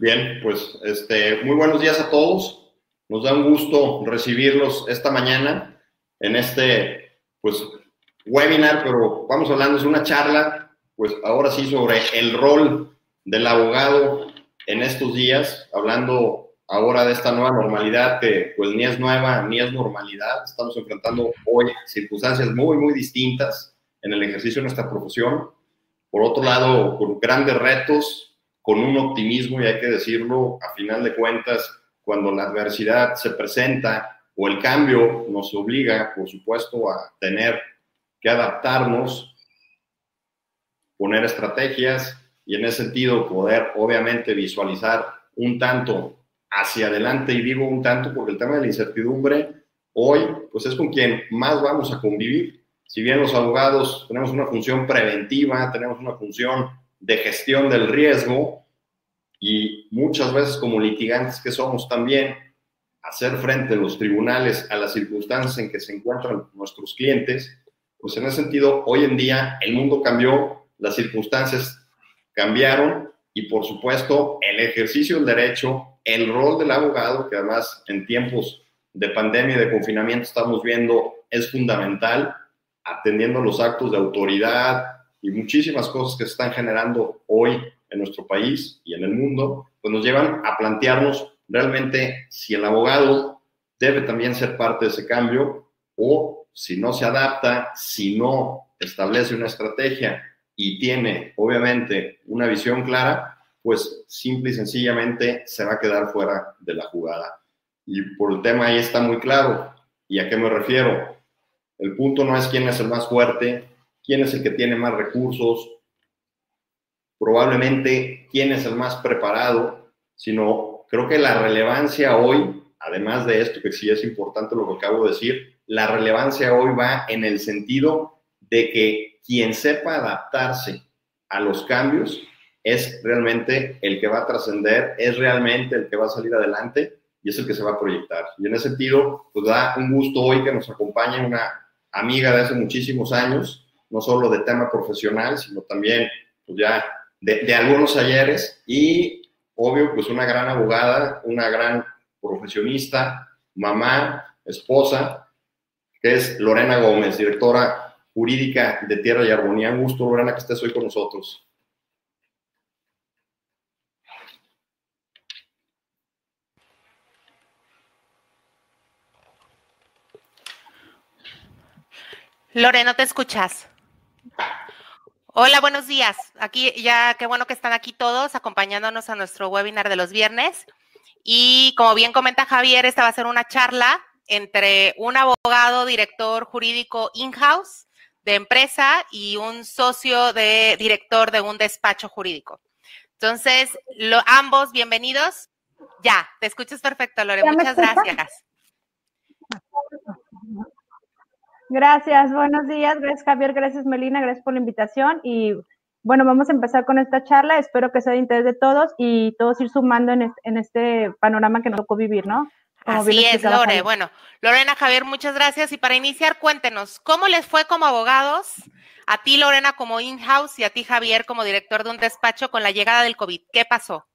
Bien, pues este, muy buenos días a todos. Nos da un gusto recibirlos esta mañana en este pues, webinar, pero vamos hablando, es una charla, pues ahora sí, sobre el rol del abogado en estos días, hablando ahora de esta nueva normalidad que pues ni es nueva ni es normalidad. Estamos enfrentando hoy circunstancias muy, muy distintas en el ejercicio de nuestra profesión. Por otro lado, con grandes retos, con un optimismo, y hay que decirlo, a final de cuentas, cuando la adversidad se presenta o el cambio nos obliga, por supuesto, a tener que adaptarnos, poner estrategias y en ese sentido poder, obviamente, visualizar un tanto hacia adelante, y digo un tanto porque el tema de la incertidumbre hoy, pues es con quien más vamos a convivir. Si bien los abogados tenemos una función preventiva, tenemos una función de gestión del riesgo y muchas veces como litigantes que somos también, hacer frente a los tribunales a las circunstancias en que se encuentran nuestros clientes, pues en ese sentido, hoy en día el mundo cambió, las circunstancias cambiaron y por supuesto el ejercicio del derecho, el rol del abogado, que además en tiempos de pandemia y de confinamiento estamos viendo es fundamental, atendiendo los actos de autoridad y muchísimas cosas que se están generando hoy en nuestro país y en el mundo, pues nos llevan a plantearnos realmente si el abogado debe también ser parte de ese cambio o si no se adapta, si no establece una estrategia y tiene obviamente una visión clara, pues simple y sencillamente se va a quedar fuera de la jugada. Y por el tema ahí está muy claro. ¿Y a qué me refiero? El punto no es quién es el más fuerte, quién es el que tiene más recursos, probablemente quién es el más preparado, sino creo que la relevancia hoy, además de esto que sí es importante lo que acabo de decir, la relevancia hoy va en el sentido de que quien sepa adaptarse a los cambios es realmente el que va a trascender, es realmente el que va a salir adelante y es el que se va a proyectar. Y en ese sentido, pues da un gusto hoy que nos acompañe una amiga de hace muchísimos años, no solo de tema profesional, sino también pues ya de, algunos ayeres y obvio, pues una gran abogada, una gran profesionista, mamá, esposa, que es Lorena Gómez, directora jurídica de Tierra y Armonía. Un gusto, Lorena, que estés hoy con nosotros. Lorena, ¿te escuchas? Hola, buenos días. Aquí ya, qué bueno que están aquí todos acompañándonos a nuestro webinar de los viernes. Y como bien comenta Javier, esta va a ser una charla entre un abogado, director jurídico in-house de empresa y un socio de director de un despacho jurídico. Entonces, ambos, bienvenidos. Ya, te escuchas perfecto, Lore. Muchas gracias. Gracias, buenos días. Gracias, Javier. Gracias, Melina. Gracias por la invitación. Y bueno, vamos a empezar con esta charla. Espero que sea de interés de todos y todos ir sumando en este, en este panorama que nos tocó vivir, ¿no? Así es, Lore. Bueno, Lorena, Javier, muchas gracias. Y para iniciar, cuéntenos, ¿cómo les fue como abogados? A ti, Lorena, como in-house y a ti, Javier, como director de un despacho con la llegada del COVID. ¿Qué pasó?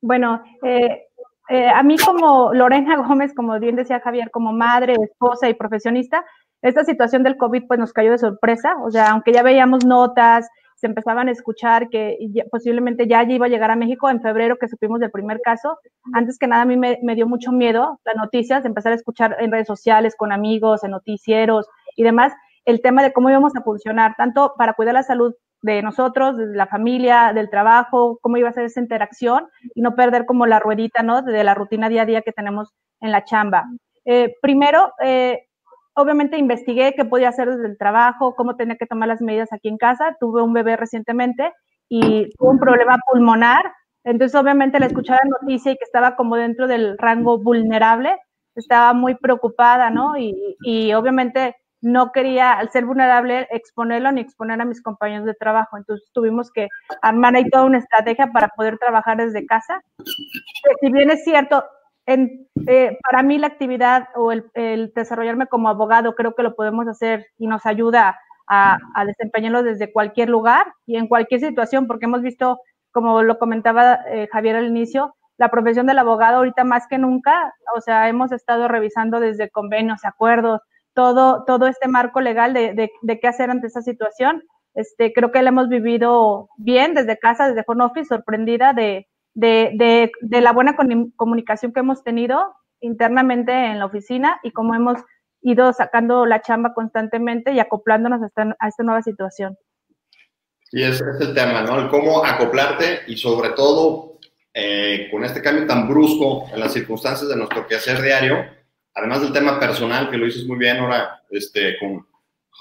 Bueno, eh, eh, a mí como Lorena Gómez, como bien decía Javier, como madre, esposa y profesionista, esta situación del COVID pues nos cayó de sorpresa, o sea, aunque ya veíamos notas, se empezaban a escuchar que posiblemente ya iba a llegar a México en febrero que supimos del primer caso. Antes que nada a mí me, dio mucho miedo las noticias, empezar a escuchar en redes sociales, con amigos, en noticieros y demás, el tema de cómo íbamos a funcionar, tanto para cuidar la salud de nosotros, de la familia, del trabajo, cómo iba a ser esa interacción y no perder como la ruedita, ¿no? De la rutina día a día que tenemos en la chamba. Eh, primero, eh, obviamente investigué qué podía hacer desde el trabajo, cómo tenía que tomar las medidas aquí en casa. Tuve un bebé recientemente y tuve un problema pulmonar. Entonces, obviamente, le escuché la noticia y que estaba como dentro del rango vulnerable, estaba muy preocupada, ¿no? Y, y obviamente no quería, al ser vulnerable, exponerlo ni exponer a mis compañeros de trabajo. Entonces tuvimos que armar ahí toda una estrategia para poder trabajar desde casa. Si bien es cierto, eh, para mí la actividad o el, desarrollarme como abogado creo que lo podemos hacer y nos ayuda a, a desempeñarlo desde cualquier lugar y en cualquier situación, porque hemos visto, como lo comentaba eh, Javier al inicio, la profesión del abogado ahorita más que nunca, o sea, hemos estado revisando desde convenios, acuerdos, todo, todo este marco legal de, de, de qué hacer ante esa situación. Este, creo que la hemos vivido bien desde casa, desde home office, sorprendida de, de, de, la buena comunicación que hemos tenido internamente en la oficina y cómo hemos ido sacando la chamba constantemente y acoplándonos a esta, a esta nueva situación. Sí, ese es el tema, ¿no? El cómo acoplarte y sobre todo eh, con este cambio tan brusco en las circunstancias de nuestro quehacer diario, además del tema personal, que lo dices muy bien ahora, este, con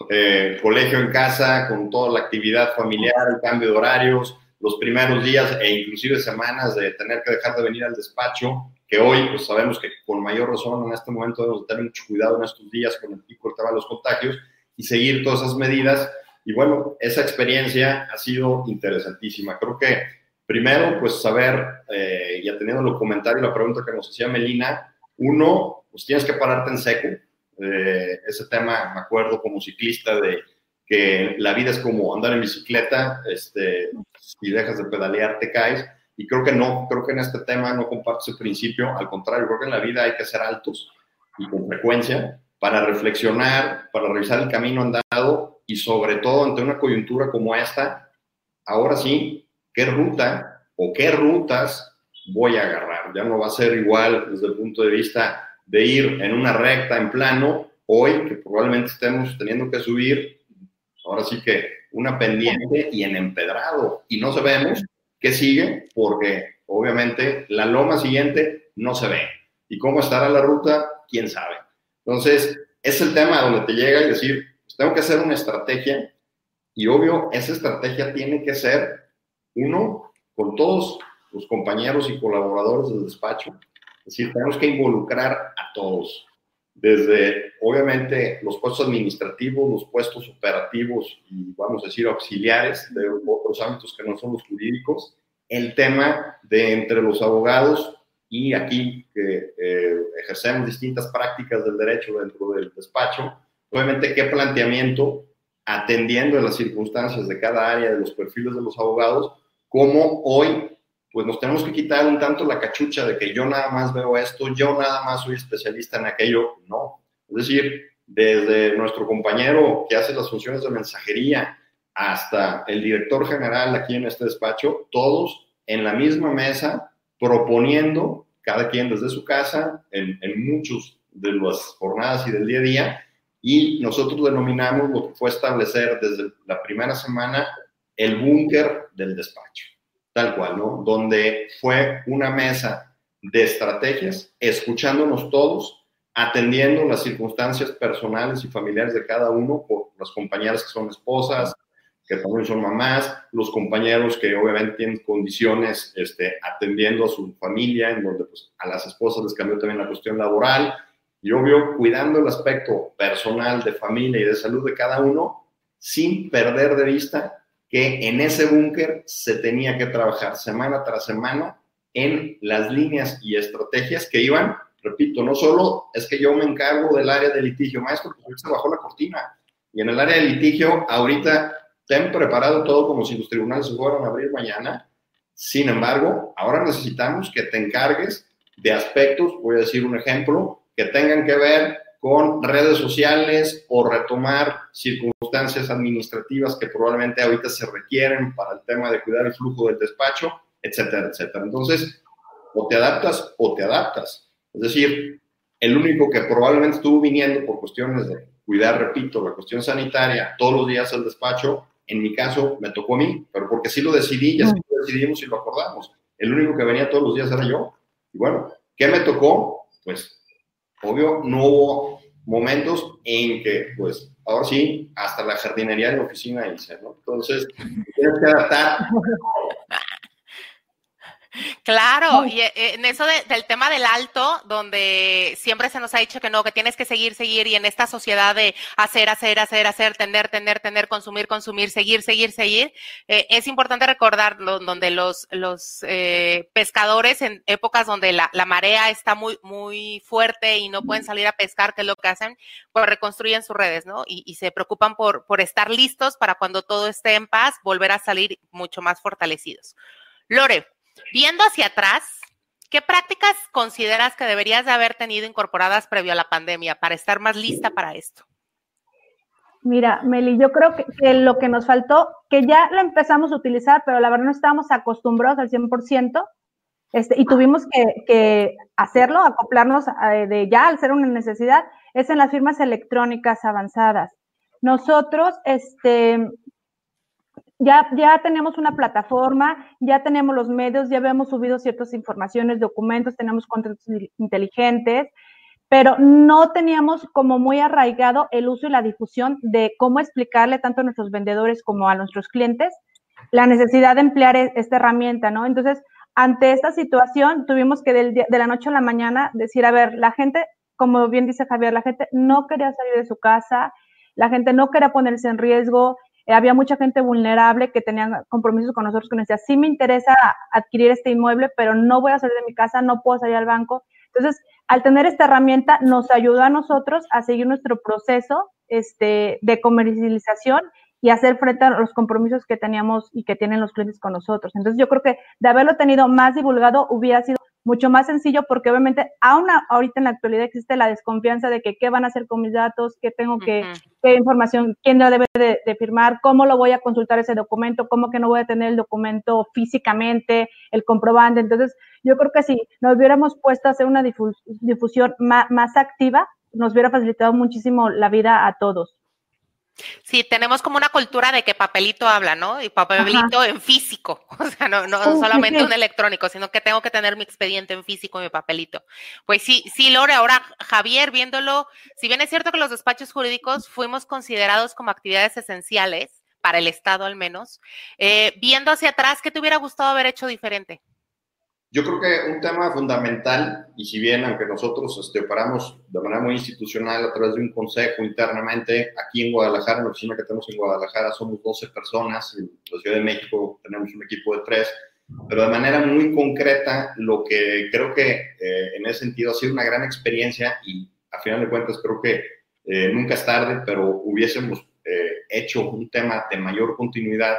eh, colegio en casa, con toda la actividad familiar, el cambio de horarios, los primeros días e inclusive semanas de tener que dejar de venir al despacho, que hoy pues sabemos que con mayor razón en este momento debemos tener mucho cuidado en estos días con el pico tema de los contagios y seguir todas esas medidas. Y bueno, esa experiencia ha sido interesantísima. Creo que primero, pues saber, eh, y atendiendo los comentarios, la pregunta que nos hacía Melina, uno, pues tienes que pararte en seco. Eh, ese tema, me acuerdo como ciclista de que la vida es como andar en bicicleta, este, si dejas de pedalear te caes. Y creo que no, creo que en este tema no comparto ese principio, al contrario, creo que en la vida hay que ser altos y con frecuencia para reflexionar, para revisar el camino andado y sobre todo ante una coyuntura como esta, ahora sí, ¿qué ruta o qué rutas voy a agarrar? Ya no va a ser igual desde el punto de vista de ir en una recta en plano, hoy que probablemente estemos teniendo que subir, ahora sí que una pendiente y en empedrado, y no sabemos qué sigue porque obviamente la loma siguiente no se ve. ¿Y cómo estará la ruta? ¿Quién sabe? Entonces, es el tema donde te llega y decir, pues, tengo que hacer una estrategia y obvio, esa estrategia tiene que ser, uno, con todos los compañeros y colaboradores del despacho, es decir, tenemos que involucrar a todos, desde obviamente los puestos administrativos, los puestos operativos y vamos a decir auxiliares de otros ámbitos que no son los jurídicos, el tema de entre los abogados y aquí que eh, ejercemos distintas prácticas del derecho dentro del despacho, obviamente qué planteamiento atendiendo a las circunstancias de cada área de los perfiles de los abogados, cómo hoy pues nos tenemos que quitar un tanto la cachucha de que yo nada más veo esto, yo nada más soy especialista en aquello. No. Es decir, desde nuestro compañero que hace las funciones de mensajería hasta el director general aquí en este despacho, todos en la misma mesa proponiendo, cada quien desde su casa, en, en muchos de las jornadas y del día a día, y nosotros denominamos lo que fue establecer desde la primera semana el búnker del despacho tal cual, ¿no? Donde fue una mesa de estrategias, escuchándonos todos, atendiendo las circunstancias personales y familiares de cada uno, por las compañeras que son esposas, que también son mamás, los compañeros que obviamente tienen condiciones este, atendiendo a su familia, en donde pues, a las esposas les cambió también la cuestión laboral, y obvio cuidando el aspecto personal de familia y de salud de cada uno, sin perder de vista que en ese búnker se tenía que trabajar semana tras semana en las líneas y estrategias que iban, repito, no solo es que yo me encargo del área de litigio, maestro, pues se bajó la cortina. Y en el área de litigio, ahorita ten preparado todo como si los tribunales se fueran a abrir mañana. Sin embargo, ahora necesitamos que te encargues de aspectos, voy a decir un ejemplo, que tengan que ver con redes sociales o retomar circunstancias administrativas que probablemente ahorita se requieren para el tema de cuidar el flujo del despacho, etcétera, etcétera. Entonces, o te adaptas o te adaptas. Es decir, el único que probablemente estuvo viniendo por cuestiones de cuidar, repito, la cuestión sanitaria todos los días al despacho, en mi caso me tocó a mí, pero porque sí lo decidí, ya sí lo decidimos y lo acordamos. El único que venía todos los días era yo. Y bueno, ¿qué me tocó? Pues obvio, no hubo momentos en que, pues, ahora sí, hasta la jardinería de la oficina hice, ¿no? Entonces, tienes que adaptar. Claro, y eh, en eso del tema del alto, donde siempre se nos ha dicho que no, que tienes que seguir, seguir, y en esta sociedad de hacer, hacer, hacer, hacer, tender, tender, tender, consumir, consumir, seguir, seguir, seguir, eh, es importante recordar donde los, los eh, pescadores en épocas donde la, la, marea está muy, muy fuerte y no pueden salir a pescar, que es lo que hacen, pues reconstruyen sus redes, ¿no? Y, y se preocupan por, por estar listos para cuando todo esté en paz, volver a salir mucho más fortalecidos. Lore, Viendo hacia atrás, ¿qué prácticas consideras que deberías de haber tenido incorporadas previo a la pandemia para estar más lista para esto? Mira, Meli, yo creo que, lo que nos faltó, que ya lo empezamos a utilizar, pero la verdad no estábamos acostumbrados al 100%, este, y tuvimos que, hacerlo, acoplarnos eh, de ya al ser una necesidad, es en las firmas electrónicas avanzadas. Nosotros, este, ya, ya tenemos una plataforma, ya tenemos los medios, ya habíamos subido ciertas informaciones, documentos, tenemos contratos inteligentes, pero no teníamos como muy arraigado el uso y la difusión de cómo explicarle tanto a nuestros vendedores como a nuestros clientes la necesidad de emplear e, esta herramienta, ¿no? Entonces, ante esta situación, tuvimos que de la noche a la mañana decir, a ver, la gente, como bien dice Javier, la gente no quería salir de su casa, la gente no quería ponerse en riesgo, eh, había mucha gente vulnerable que tenía compromisos con nosotros que nos decía, sí me interesa adquirir este inmueble, pero no voy a salir de mi casa, no puedo salir al banco. Entonces, al tener esta herramienta, nos ayudó a nosotros a seguir nuestro proceso este, de comercialización y hacer frente a los compromisos que teníamos y que tienen los clientes con nosotros. Entonces, yo creo que de haberlo tenido más divulgado hubiera sido mucho más sencillo porque obviamente aún ahorita en la actualidad existe la desconfianza de que qué van a hacer con mis datos, qué tengo que, qué información, quién lo debe de, firmar, cómo lo voy a consultar ese documento, cómo que no voy a tener el documento físicamente, el comprobante. Entonces, yo creo que si nos hubiéramos puesto a hacer una difusión más, más activa, nos hubiera facilitado muchísimo la vida a todos. Sí, tenemos como una cultura de que papelito habla, ¿no? Y papelito en físico, o sea, no, no solamente un electrónico, sino que tengo que tener mi expediente en físico, mi papelito. Pues sí, sí, Lore, ahora Javier, viéndolo, si bien es cierto que los despachos jurídicos fuimos considerados como actividades esenciales, para el Estado al menos, eh, viendo hacia atrás, ¿qué te hubiera gustado haber hecho diferente? Yo creo que un tema fundamental, y si bien aunque nosotros este, operamos de manera muy institucional a través de un consejo internamente, aquí en Guadalajara, en la oficina que tenemos en Guadalajara, somos 12 personas, en la Ciudad de México tenemos un equipo de 3, pero de manera muy concreta, lo que creo que eh, en ese sentido ha sido una gran experiencia y a final de cuentas creo que eh, nunca es tarde, pero hubiésemos eh, hecho un tema de mayor continuidad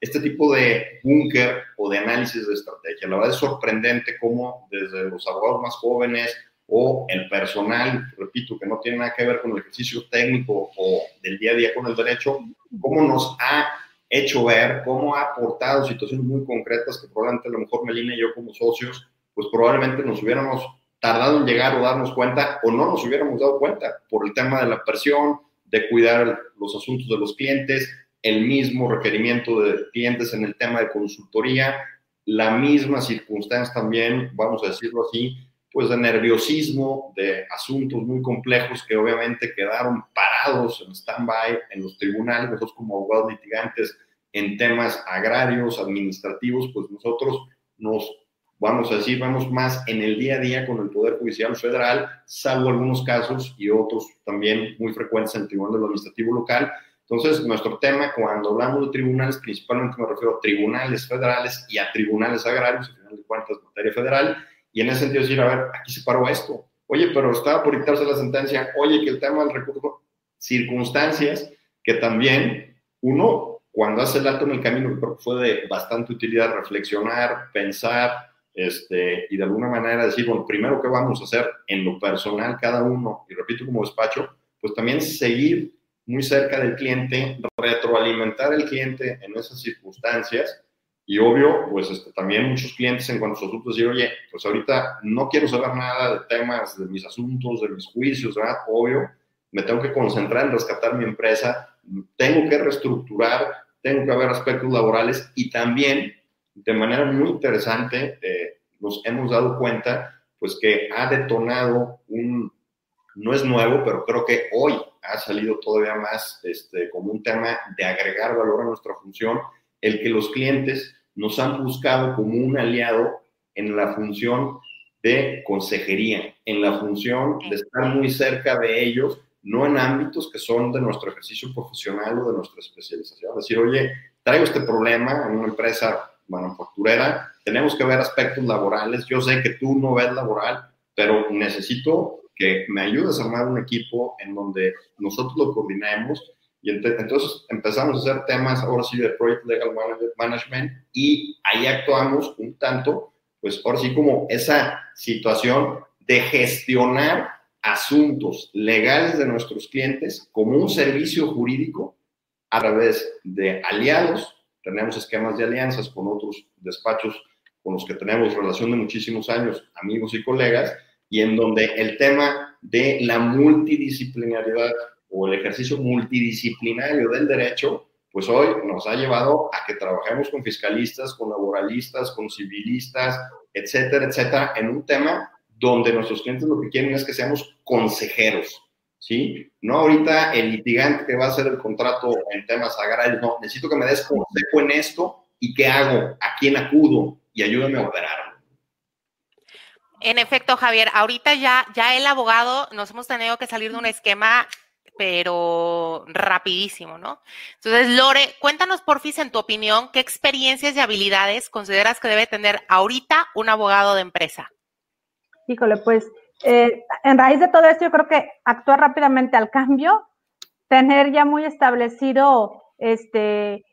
este tipo de búnker o de análisis de estrategia. La verdad es sorprendente cómo desde los abogados más jóvenes o el personal, repito, que no tiene nada que ver con el ejercicio técnico o del día a día con el derecho, cómo nos ha hecho ver, cómo ha aportado situaciones muy concretas que probablemente a lo mejor Melina y yo como socios, pues probablemente nos hubiéramos tardado en llegar o darnos cuenta o no nos hubiéramos dado cuenta por el tema de la presión, de cuidar los asuntos de los clientes, el mismo requerimiento de clientes en el tema de consultoría, la misma circunstancia también, vamos a decirlo así, pues de nerviosismo, de asuntos muy complejos que obviamente quedaron parados en stand-by en los tribunales, nosotros como abogados litigantes en temas agrarios, administrativos, pues nosotros nos, vamos a decir, vamos más en el día a día con el Poder Judicial Federal, salvo algunos casos y otros también muy frecuentes en el Tribunal de lo Administrativo Local, entonces, nuestro tema, cuando hablamos de tribunales, principalmente me refiero a tribunales federales y a tribunales agrarios, al final de cuentas, materia federal, y en ese sentido decir, a ver, aquí se paró esto. Oye, pero estaba por dictarse la sentencia, oye, que el tema del recurso, circunstancias que también uno, cuando hace el alto en el camino, creo que fue de bastante utilidad reflexionar, pensar, este, y de alguna manera decir, bueno, primero, ¿qué vamos a hacer en lo personal cada uno? Y repito, como despacho, pues también seguir muy cerca del cliente, retroalimentar al cliente en esas circunstancias y obvio, pues este, también muchos clientes en cuanto a sus asuntos decir, oye, pues ahorita no quiero saber nada de temas, de mis asuntos, de mis juicios, ¿verdad? Obvio, me tengo que concentrar en rescatar mi empresa, tengo que reestructurar, tengo que ver aspectos laborales y también, de manera muy interesante, eh, nos hemos dado cuenta, pues que ha detonado un, no es nuevo, pero creo que hoy ha salido todavía más este, como un tema de agregar valor a nuestra función, el que los clientes nos han buscado como un aliado en la función de consejería, en la función de estar muy cerca de ellos, no en ámbitos que son de nuestro ejercicio profesional o de nuestra especialización. Decir, oye, traigo este problema en una empresa manufacturera, tenemos que ver aspectos laborales, yo sé que tú no ves laboral, pero necesito que me ayudes a armar un equipo en donde nosotros lo coordinemos y entonces empezamos a hacer temas ahora sí de Project Legal Management y ahí actuamos un tanto, pues ahora sí como esa situación de gestionar asuntos legales de nuestros clientes como un servicio jurídico a través de aliados. Tenemos esquemas de alianzas con otros despachos con los que tenemos relación de muchísimos años, amigos y colegas, y en donde el tema de la multidisciplinaridad o el ejercicio multidisciplinario del derecho, pues hoy nos ha llevado a que trabajemos con fiscalistas, con laboralistas, con civilistas, etcétera, etcétera, en un tema donde nuestros clientes lo que quieren es que seamos consejeros, ¿sí? No ahorita el litigante que va a hacer el contrato en temas agrarios, no, necesito que me des consejo en esto y qué hago, a quién acudo y ayúdame a operar. En efecto, Javier, ahorita ya, ya el abogado nos hemos tenido que salir de un esquema, pero rapidísimo, ¿no? Entonces, Lore, cuéntanos, porfis, en tu opinión, ¿qué experiencias y habilidades consideras que debe tener ahorita un abogado de empresa? Híjole, pues, eh, en raíz de todo esto, yo creo que actuar rápidamente al cambio, tener ya muy establecido, este,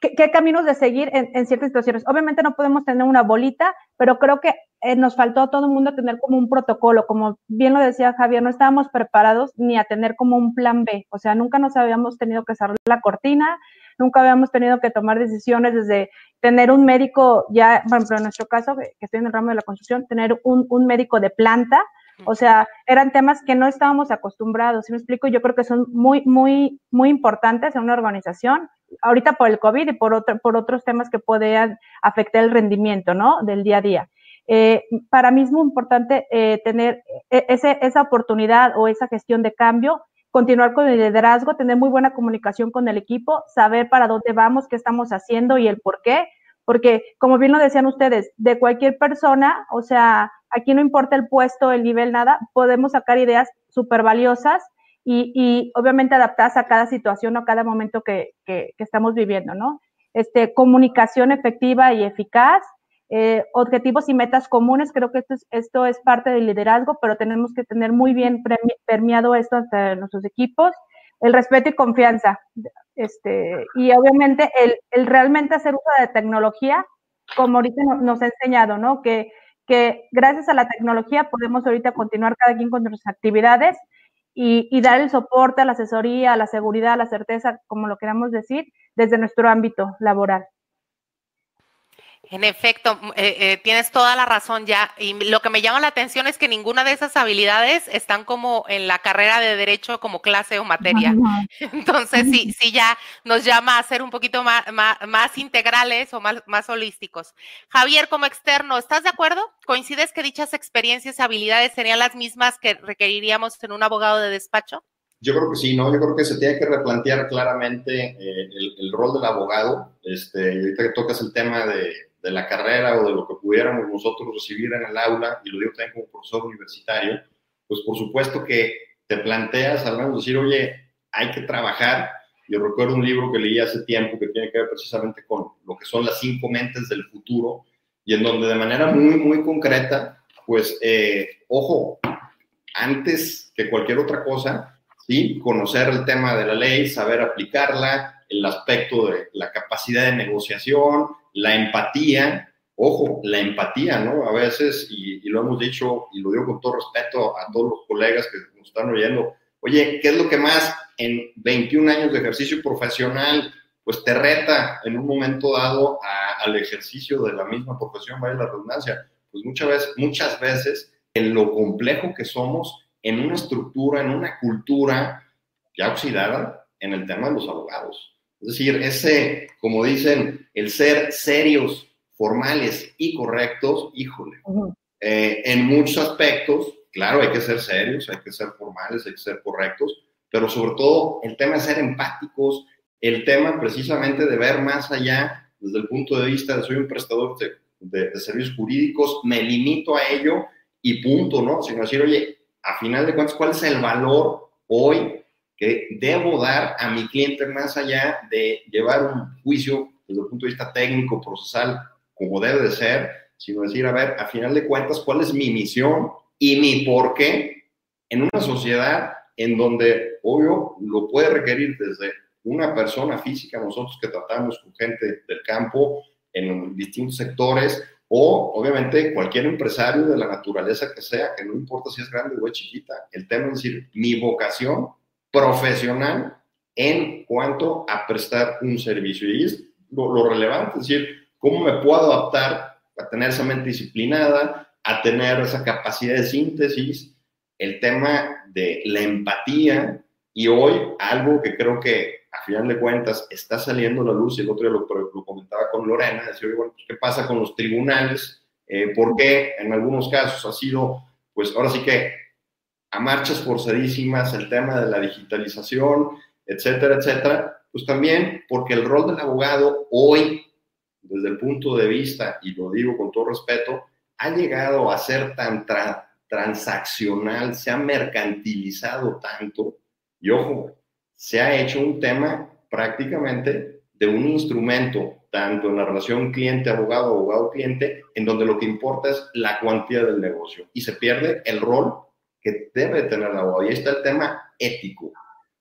qué, caminos de seguir en, ciertas situaciones. Obviamente no podemos tener una bolita, pero creo que eh, nos faltó a todo el mundo tener como un protocolo, como bien lo decía Javier, no estábamos preparados ni a tener como un plan B, o sea, nunca nos habíamos tenido que cerrar la cortina, nunca habíamos tenido que tomar decisiones desde tener un médico, ya, por ejemplo, en nuestro caso, que estoy en el ramo de la construcción, tener un, un médico de planta, o sea, eran temas que no estábamos acostumbrados, ¿sí me explico? Yo creo que son muy, muy, muy importantes en una organización, ahorita por el COVID y por, otro, por otros temas que puedan afectar el rendimiento, ¿no? Del día a día. Eh, para mí es muy importante eh, tener e, ese, esa oportunidad o esa gestión de cambio, continuar con el liderazgo, tener muy buena comunicación con el equipo, saber para dónde vamos, qué estamos haciendo y el por qué, porque como bien lo decían ustedes, de cualquier persona, o sea, aquí no importa el puesto, el nivel, nada, podemos sacar ideas súper valiosas y, obviamente adaptadas a cada situación o a cada momento que, estamos viviendo, ¿no? Este, comunicación efectiva y eficaz, eh, objetivos y metas comunes, creo que esto es, esto es parte del liderazgo, pero tenemos que tener muy bien permeado esto hasta nuestros equipos, el respeto y confianza, este, y obviamente el, el realmente hacer uso de tecnología, como ahorita nos ha enseñado, ¿no? Que, que gracias a la tecnología podemos ahorita continuar cada quien con nuestras actividades y, dar el soporte, la asesoría, la seguridad, la certeza, como lo queramos decir, desde nuestro ámbito laboral. En efecto, eh, eh, tienes toda la razón ya. Y lo que me llama la atención es que ninguna de esas habilidades están como en la carrera de derecho como clase o materia. Entonces, sí, sí ya nos llama a ser un poquito más, más, integrales o más, más holísticos. Javier, como externo, ¿estás de acuerdo? ¿Coincides que dichas experiencias y habilidades serían las mismas que requeriríamos en un abogado de despacho? Yo creo que sí, ¿no? Yo creo que se tiene que replantear claramente eh, el, rol del abogado. Este, ahorita que tocas el tema de, de la carrera o de lo que pudiéramos nosotros recibir en el aula, y lo digo también como profesor universitario, pues por supuesto que te planteas al menos decir, oye, hay que trabajar. Yo recuerdo un libro que leí hace tiempo que tiene que ver precisamente con lo que son las cinco mentes del futuro y en donde de manera muy, muy concreta, pues, eh, ojo, antes que cualquier otra cosa, ¿sí? Conocer el tema de la ley, saber aplicarla, el aspecto de la capacidad de negociación, la empatía, ojo, la empatía, ¿no? A veces, y, lo hemos dicho, y lo digo con todo respeto a todos los colegas que nos están oyendo, oye, ¿qué es lo que más en 21 años de ejercicio profesional, pues te reta en un momento dado al ejercicio de la misma profesión, vaya la redundancia? Pues muchas veces, muchas veces, en lo complejo que somos en una estructura, en una cultura ya oxidada en el tema de los abogados. Es decir, ese, como dicen, el ser serios, formales y correctos, híjole, eh, en muchos aspectos, claro, hay que ser serios, hay que ser formales, hay que ser correctos, pero sobre todo el tema de ser empáticos, el tema precisamente de ver más allá desde el punto de vista de soy un prestador de de, de servicios jurídicos, me limito a ello y punto, ¿no? Sino decir, oye, a final de cuentas, ¿cuál es el valor hoy que debo dar a mi cliente más allá de llevar un juicio desde el punto de vista técnico, procesal, como debe de ser, sino decir, a ver, a final de cuentas, ¿cuál es mi misión y mi por qué en una sociedad en donde, obvio, lo puede requerir desde una persona física, nosotros que tratamos con gente del campo en distintos sectores, o obviamente cualquier empresario de la naturaleza que sea, que no importa si es grande o es chiquita, el tema es decir, mi vocación profesional en cuanto a prestar un servicio. Y es lo, lo relevante, es decir, cómo me puedo adaptar a tener esa mente disciplinada, a tener esa capacidad de síntesis, el tema de la empatía y hoy algo que creo que a final de cuentas está saliendo a la luz, y el otro día lo, comentaba con Lorena, decía, bueno, ¿qué pasa con los tribunales? Eh, ¿Por qué en algunos casos ha sido, pues ahora sí que a marchas forzadísimas el tema de la digitalización, etcétera, etcétera? Pues también porque el rol del abogado hoy, desde el punto de vista, y lo digo con todo respeto, ha llegado a ser tan transaccional, se ha mercantilizado tanto, y ojo, se ha hecho un tema prácticamente de un instrumento, tanto en la relación cliente-abogado, abogado-cliente, en donde lo que importa es la cuantía del negocio y se pierde el rol que debe tener el abogado. Y está el tema ético.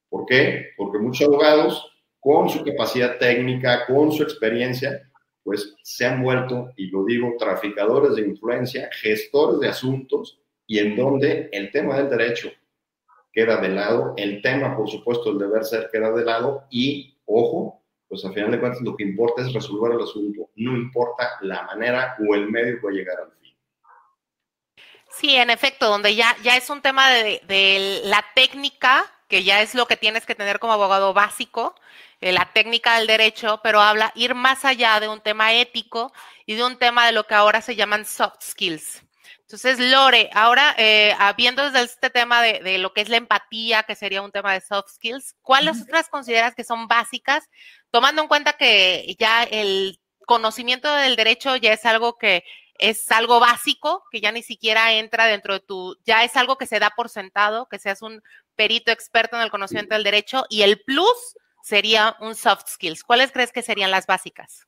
¿Por qué? Porque muchos abogados, con su capacidad técnica, con su experiencia, pues se han vuelto, y lo digo, traficadores de influencia, gestores de asuntos, y en donde el tema del derecho queda de lado, el tema, por supuesto, el deber ser queda de lado y, ojo, pues al final de cuentas lo que importa es resolver el asunto, no importa la manera o el medio que llegar al fin. Sí, en efecto, donde ya, ya es un tema de, de la técnica, que ya es lo que tienes que tener como abogado básico, eh, la técnica del derecho, pero habla ir más allá de un tema ético y de un tema de lo que ahora se llaman soft skills. Entonces, Lore, ahora eh, habiendo desde este tema de, lo que es la empatía, que sería un tema de soft skills, ¿cuáles otras consideras que son básicas, tomando en cuenta que ya el conocimiento del derecho ya es algo que es algo básico, que ya ni siquiera entra dentro de tu, ya es algo que se da por sentado, que seas un perito experto en el conocimiento del derecho, y el plus sería un soft skills. ¿Cuáles crees que serían las básicas?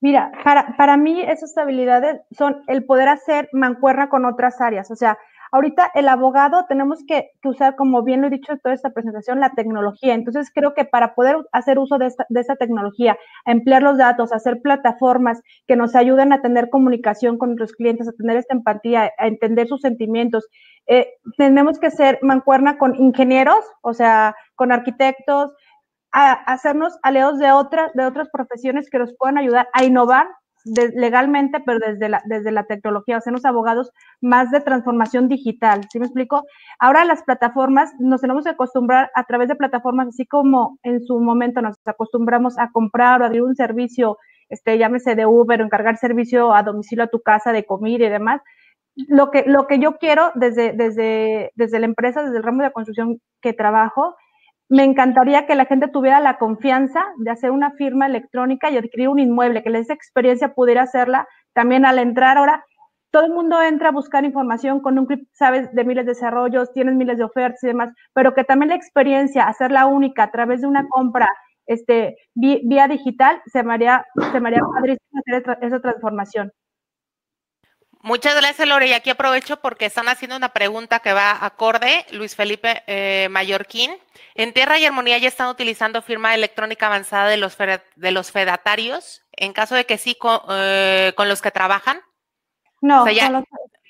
Mira, para, para mí esas habilidades son el poder hacer mancuerna con otras áreas. O sea, ahorita el abogado tenemos que, usar, como bien lo he dicho en toda esta presentación, la tecnología. Entonces creo que para poder hacer uso de esta, de esta tecnología, emplear los datos, hacer plataformas que nos ayuden a tener comunicación con nuestros clientes, a tener esta empatía, a entender sus sentimientos, eh, tenemos que ser mancuerna con ingenieros, o sea, con arquitectos, a hacernos aliados de otras, de otras profesiones que nos puedan ayudar a innovar legalmente, pero desde la, desde la tecnología, hacernos abogados más de transformación digital. ¿Sí me explico? Ahora las plataformas, nos tenemos que acostumbrar a través de plataformas, así como en su momento nos acostumbramos a comprar o abrir un servicio, este, llámese de Uber, o encargar servicio a domicilio a tu casa de comida y demás. Lo que, lo que yo quiero desde, desde, desde la empresa, desde el ramo de construcción que trabajo, me encantaría que la gente tuviera la confianza de hacer una firma electrónica y adquirir un inmueble, que esa experiencia pudiera hacerla también al entrar ahora. Todo el mundo entra a buscar información con un clip, sabes, de miles de desarrollos, tienes miles de ofertas y demás, pero que también la experiencia, hacerla única a través de una compra este, vía, digital, se me haría, se me haría padrísimo hacer esa transformación. Muchas gracias, Lore. Y aquí aprovecho porque están haciendo una pregunta que va acorde. Luis Felipe eh, Mallorquín. En Tierra y Armonía ya están utilizando firma electrónica avanzada de los, de los fedatarios. En caso de que sí, con, eh, los que trabajan. No,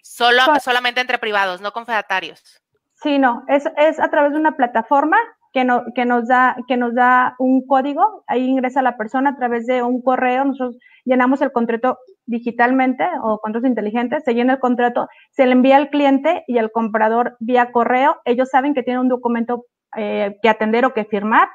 solo, solamente entre privados, no con fedatarios. Sí, no. Es, es a través de una plataforma que, no, que, nos da, que nos da un código. Ahí ingresa la persona a través de un correo. Nosotros llenamos el contrato digitalmente o contratos inteligentes, se llena el contrato, se le envía al cliente y al comprador vía correo. Ellos saben que tienen un documento eh, que atender o que firmar,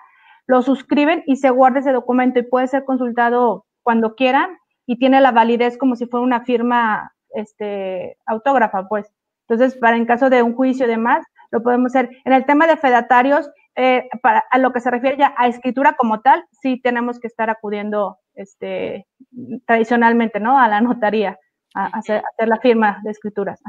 lo suscriben y se guarda ese documento y puede ser consultado cuando quieran y tiene la validez como si fuera una firma este, autógrafa, pues. Entonces, para en caso de un juicio y demás, lo podemos hacer. En el tema de fedatarios, eh, para, a lo que se refiere ya a escritura como tal, sí tenemos que estar acudiendo este, tradicionalmente, ¿no? A la notaría, a, hacer, la firma de escrituras.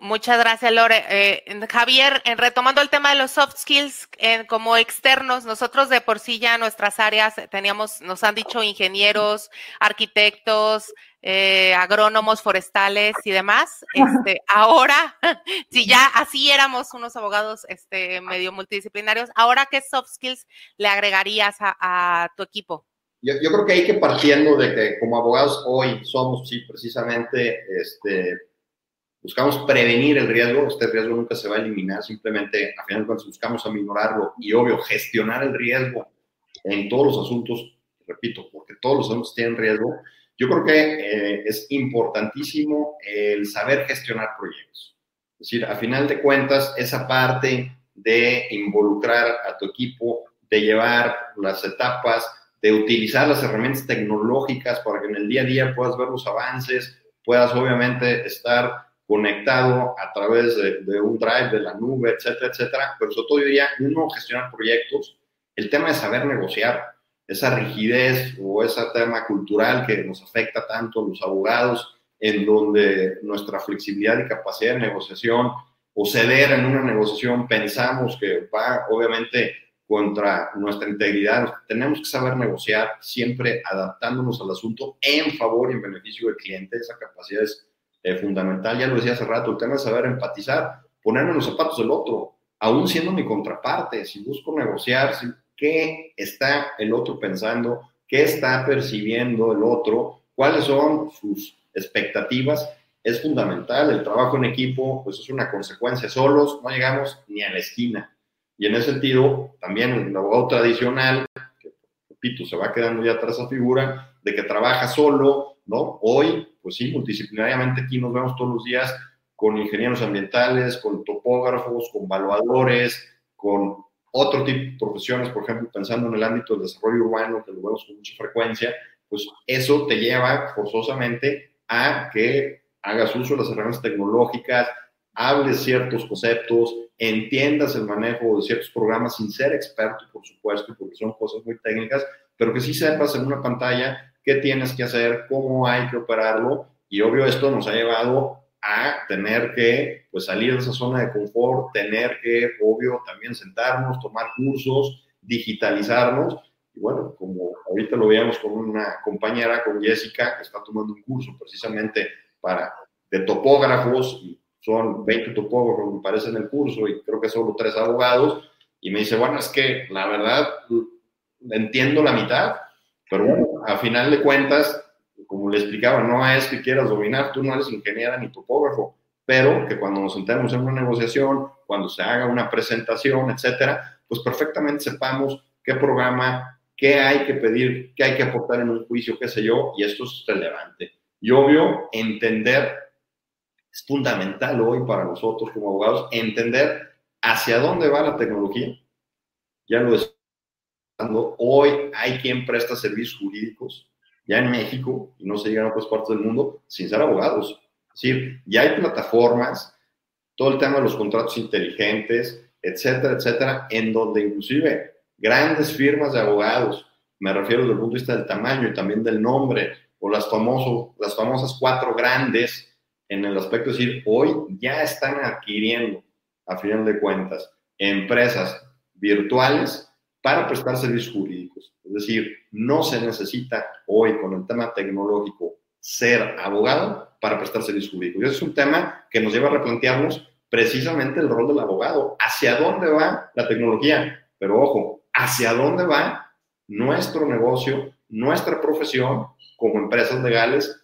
Muchas gracias, Lore. Eh, Javier, en retomando el tema de los soft skills, como externos, nosotros de por sí ya nuestras áreas teníamos, nos han dicho ingenieros, arquitectos, eh, agrónomos forestales y demás. Este, ahora, si ya así éramos unos abogados este, medio multidisciplinarios, ahora qué soft skills le agregarías a, tu equipo? Yo, creo que hay que partiendo de que como abogados hoy somos, sí, precisamente, este, buscamos prevenir el riesgo, este riesgo nunca se va a eliminar, simplemente a final de cuentas buscamos aminorarlo y obvio gestionar el riesgo en todos los asuntos, repito, porque todos los asuntos tienen riesgo, yo creo que eh, es importantísimo el saber gestionar proyectos. Es decir, a final de cuentas, esa parte de involucrar a tu equipo, de llevar las etapas, de utilizar las herramientas tecnológicas para que en el día a día puedas ver los avances, puedas obviamente estar conectado a través de, un drive, de la nube, etcétera, etcétera. Pero sobre todo yo diría, uno, gestionar proyectos, el tema de saber negociar, esa rigidez o ese tema cultural que nos afecta tanto a los abogados, en donde nuestra flexibilidad y capacidad de negociación o ceder en una negociación pensamos que va obviamente contra nuestra integridad. Tenemos que saber negociar siempre adaptándonos al asunto en favor y en beneficio del cliente. Esa capacidad es eh, fundamental. Ya lo decía hace rato, el tema es saber empatizar, ponerme en los zapatos del otro, aún siendo mi contraparte. Si busco negociar, si qué está el otro pensando, qué está percibiendo el otro, cuáles son sus expectativas. Es fundamental, el trabajo en equipo pues es una consecuencia, solos no llegamos ni a la esquina. Y en ese sentido, también el abogado tradicional, que repito, se va quedando ya atrás esa figura de que trabaja solo, ¿no? Hoy, pues sí, multidisciplinariamente aquí nos vemos todos los días con ingenieros ambientales, con topógrafos, con evaluadores, con otro tipo de profesiones, por ejemplo, pensando en el ámbito del desarrollo urbano, que lo vemos con mucha frecuencia, pues eso te lleva forzosamente a que hagas uso de las herramientas tecnológicas, hables ciertos conceptos, entiendas el manejo de ciertos programas sin ser experto, por supuesto, porque son cosas muy técnicas, pero que sí sepas en una pantalla qué tienes que hacer, cómo hay que operarlo, y obvio esto nos ha llevado a tener que pues, salir de esa zona de confort, tener que, obvio, también sentarnos, tomar cursos, digitalizarnos. Y bueno, como ahorita lo veíamos con una compañera, con Jessica, que está tomando un curso precisamente para, de topógrafos, y son 20 topógrafos, me parece, en el curso, y creo que solo tres abogados, y me dice, bueno, es que la verdad entiendo la mitad, pero bueno, a final de cuentas, como le explicaba, no es que quieras dominar, tú no eres ingeniera ni topógrafo, pero que cuando nos sentemos en una negociación, cuando se haga una presentación, etcétera, pues perfectamente sepamos qué programa, qué hay que pedir, qué hay que aportar en un juicio, qué sé yo, y esto es relevante. Y obvio, entender, es fundamental hoy para nosotros como abogados, entender hacia dónde va la tecnología. Ya lo decía, hoy hay quien presta servicios jurídicos ya en México, y no se llegan a otras partes del mundo, sin ser abogados. Es decir, ya hay plataformas, todo el tema de los contratos inteligentes, etcétera, etcétera, en donde inclusive grandes firmas de abogados, me refiero desde el punto de vista del tamaño y también del nombre, o las, famoso, las famosas cuatro grandes, en el aspecto de decir, hoy ya están adquiriendo, a final de cuentas, empresas virtuales para prestar servicios jurídicos. Es decir, no se necesita hoy con el tema tecnológico ser abogado para prestar servicios jurídicos. Y ese es un tema que nos lleva a replantearnos precisamente el rol del abogado. ¿Hacia dónde va la tecnología? Pero ojo, ¿hacia dónde va nuestro negocio, nuestra profesión como empresas legales,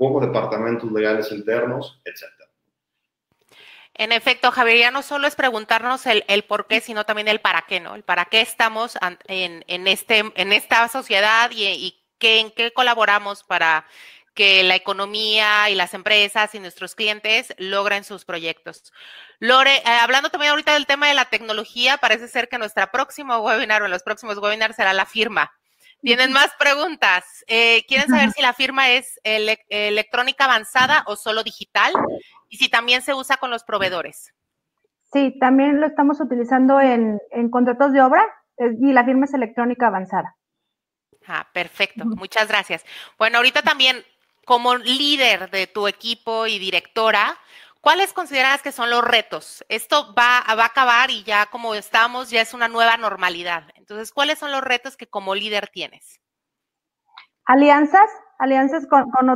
como departamentos legales internos, etcétera? En efecto, Javier, ya no solo es preguntarnos el, por qué, sino también el para qué, ¿no? El para qué estamos en, este, en esta sociedad y, en qué colaboramos para que la economía y las empresas y nuestros clientes logren sus proyectos. Lore, eh, hablando también ahorita del tema de la tecnología, parece ser que nuestra próximo webinar o los próximos webinars será la firma. Tienen más preguntas. Eh, ¿Quieren saber si la firma es electrónica avanzada o solo digital? Y si también se usa con los proveedores. Sí, también lo estamos utilizando en, contratos de obra y la firma es electrónica avanzada. Ah, perfecto. Muchas gracias. Bueno, ahorita también como líder de tu equipo y directora, ¿cuáles consideras que son los retos? Esto va, a acabar y ya como estamos, ya es una nueva normalidad. Entonces, ¿cuáles son los retos que como líder tienes? Alianzas, alianzas con,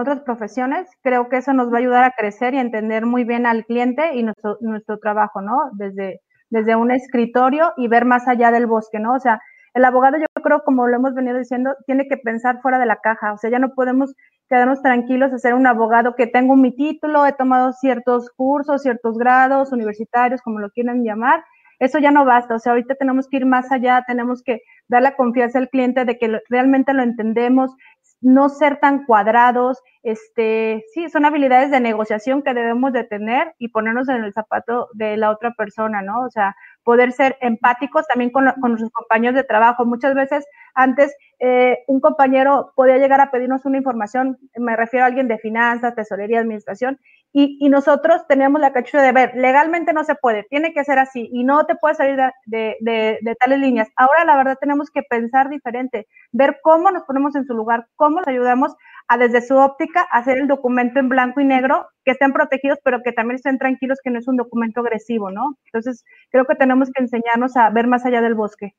otras profesiones. Creo que eso nos va a ayudar a crecer y entender muy bien al cliente y nuestro, nuestro trabajo, ¿no? Desde, desde un escritorio y ver más allá del bosque, ¿no? O sea, el abogado yo creo, como lo hemos venido diciendo, tiene que pensar fuera de la caja. O sea, ya no podemos quedarnos tranquilos a ser un abogado que tengo mi título, he tomado ciertos cursos, ciertos grados universitarios, como lo quieran llamar. Eso ya no basta. O sea, ahorita tenemos que ir más allá, tenemos que dar la confianza al cliente de que realmente lo entendemos, no ser tan cuadrados, este, sí, son habilidades de negociación que debemos de tener y ponernos en el zapato de la otra persona, ¿no? O sea, poder ser empáticos también con, con nuestros compañeros de trabajo. Muchas veces antes eh, un compañero podía llegar a pedirnos una información, me refiero a alguien de finanzas, tesorería, administración, y, nosotros teníamos la cachucha de ver, legalmente no se puede, tiene que ser así y no te puedes salir de, de, tales líneas. Ahora la verdad tenemos que pensar diferente, ver cómo nos ponemos en su lugar, cómo nos ayudamos a desde su óptica hacer el documento en blanco y negro, que estén protegidos, pero que también estén tranquilos que no es un documento agresivo, ¿no? Entonces, creo que tenemos que enseñarnos a ver más allá del bosque.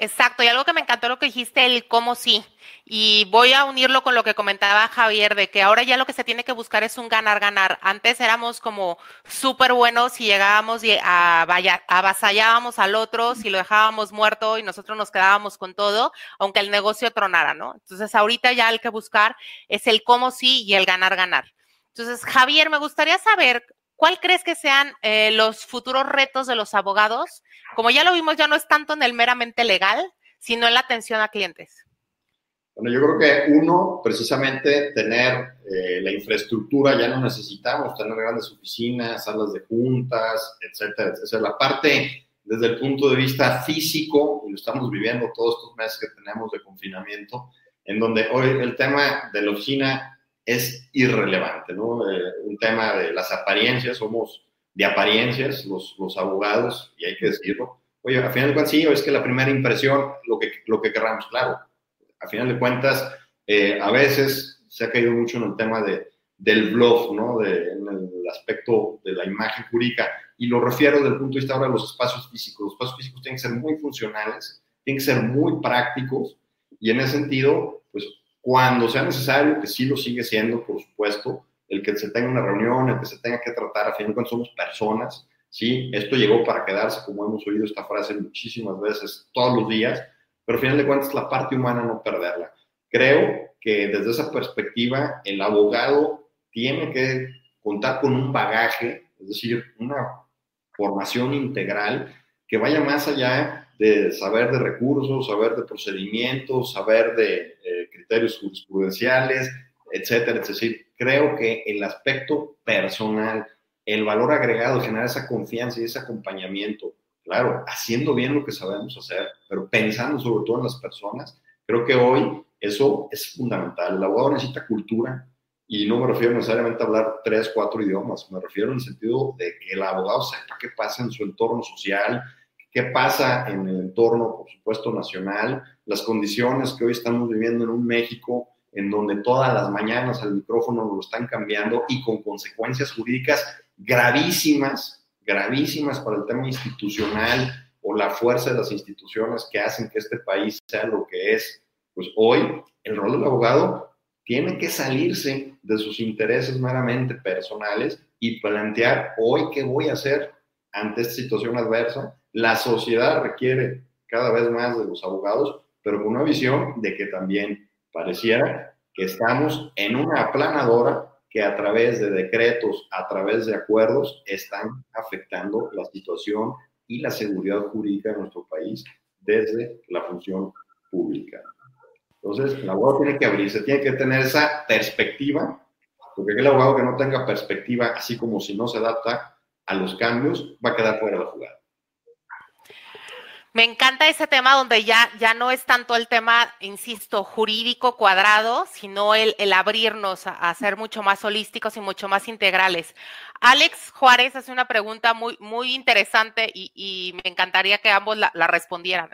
Exacto, y algo que me encantó lo que dijiste, el cómo sí. Y voy a unirlo con lo que comentaba Javier, de que ahora ya lo que se tiene que buscar es un ganar-ganar. Antes éramos como súper buenos y llegábamos y avasallábamos al otro, si lo dejábamos muerto y nosotros nos quedábamos con todo, aunque el negocio tronara, ¿no? Entonces ahorita ya el que buscar es el cómo sí y el ganar-ganar. Entonces, Javier, me gustaría saber ¿Cuál crees que sean eh, los futuros retos de los abogados? Como ya lo vimos, ya no es tanto en el meramente legal, sino en la atención a clientes. Bueno, yo creo que uno, precisamente tener eh, la infraestructura, ya no necesitamos tener grandes oficinas, salas de juntas, etcétera, etcétera. La parte desde el punto de vista físico, y lo estamos viviendo todos estos meses que tenemos de confinamiento, en donde hoy el tema de la oficina es irrelevante, ¿no? Eh, un tema de las apariencias, somos de apariencias los, los abogados, y hay que decirlo. Oye, a final de cuentas, sí, es que la primera impresión, lo que, lo que querramos, claro. A final de cuentas, eh, a veces se ha caído mucho en el tema de, del bluff, ¿no? De, en el aspecto de la imagen jurídica. Y lo refiero desde el punto de vista ahora de los espacios físicos. Los espacios físicos tienen que ser muy funcionales, tienen que ser muy prácticos, y en ese sentido, cuando sea necesario, que sí lo sigue siendo, por supuesto, el que se tenga una reunión, el que se tenga que tratar, a fin de cuentas somos personas, ¿sí? Esto llegó para quedarse, como hemos oído esta frase muchísimas veces, todos los días, pero al final de cuentas la parte humana no perderla. Creo que desde esa perspectiva el abogado tiene que contar con un bagaje, es decir, una formación integral que vaya más allá de saber de recursos, saber de procedimientos, saber de eh, criterios jurisprudenciales, etcétera. Es decir, creo que el aspecto personal, el valor agregado, generar esa confianza y ese acompañamiento, claro, haciendo bien lo que sabemos hacer, pero pensando sobre todo en las personas, creo que hoy eso es fundamental. El abogado necesita cultura y no me refiero necesariamente a hablar tres, cuatro idiomas, me refiero en el sentido de que el abogado sepa qué pasa en su entorno social, qué pasa en el entorno, por supuesto, nacional, las condiciones que hoy estamos viviendo en un México en donde todas las mañanas el micrófono lo están cambiando y con consecuencias jurídicas gravísimas, gravísimas para el tema institucional o la fuerza de las instituciones que hacen que este país sea lo que es. Pues hoy el rol del abogado tiene que salirse de sus intereses meramente personales y plantear hoy qué voy a hacer ante esta situación adversa la sociedad requiere cada vez más de los abogados, pero con una visión de que también pareciera que estamos en una aplanadora que a través de decretos, a través de acuerdos, están afectando la situación y la seguridad jurídica de nuestro país desde la función pública. Entonces, el abogado tiene que abrirse, tiene que tener esa perspectiva, porque aquel abogado que no tenga perspectiva, así como si no se adapta a los cambios, va a quedar fuera de la jugada. Me encanta ese tema donde ya, ya no es tanto el tema, insisto, jurídico cuadrado, sino el, el abrirnos a, ser mucho más holísticos y mucho más integrales. Alex Juárez hace una pregunta muy, muy interesante y, me encantaría que ambos la, respondieran.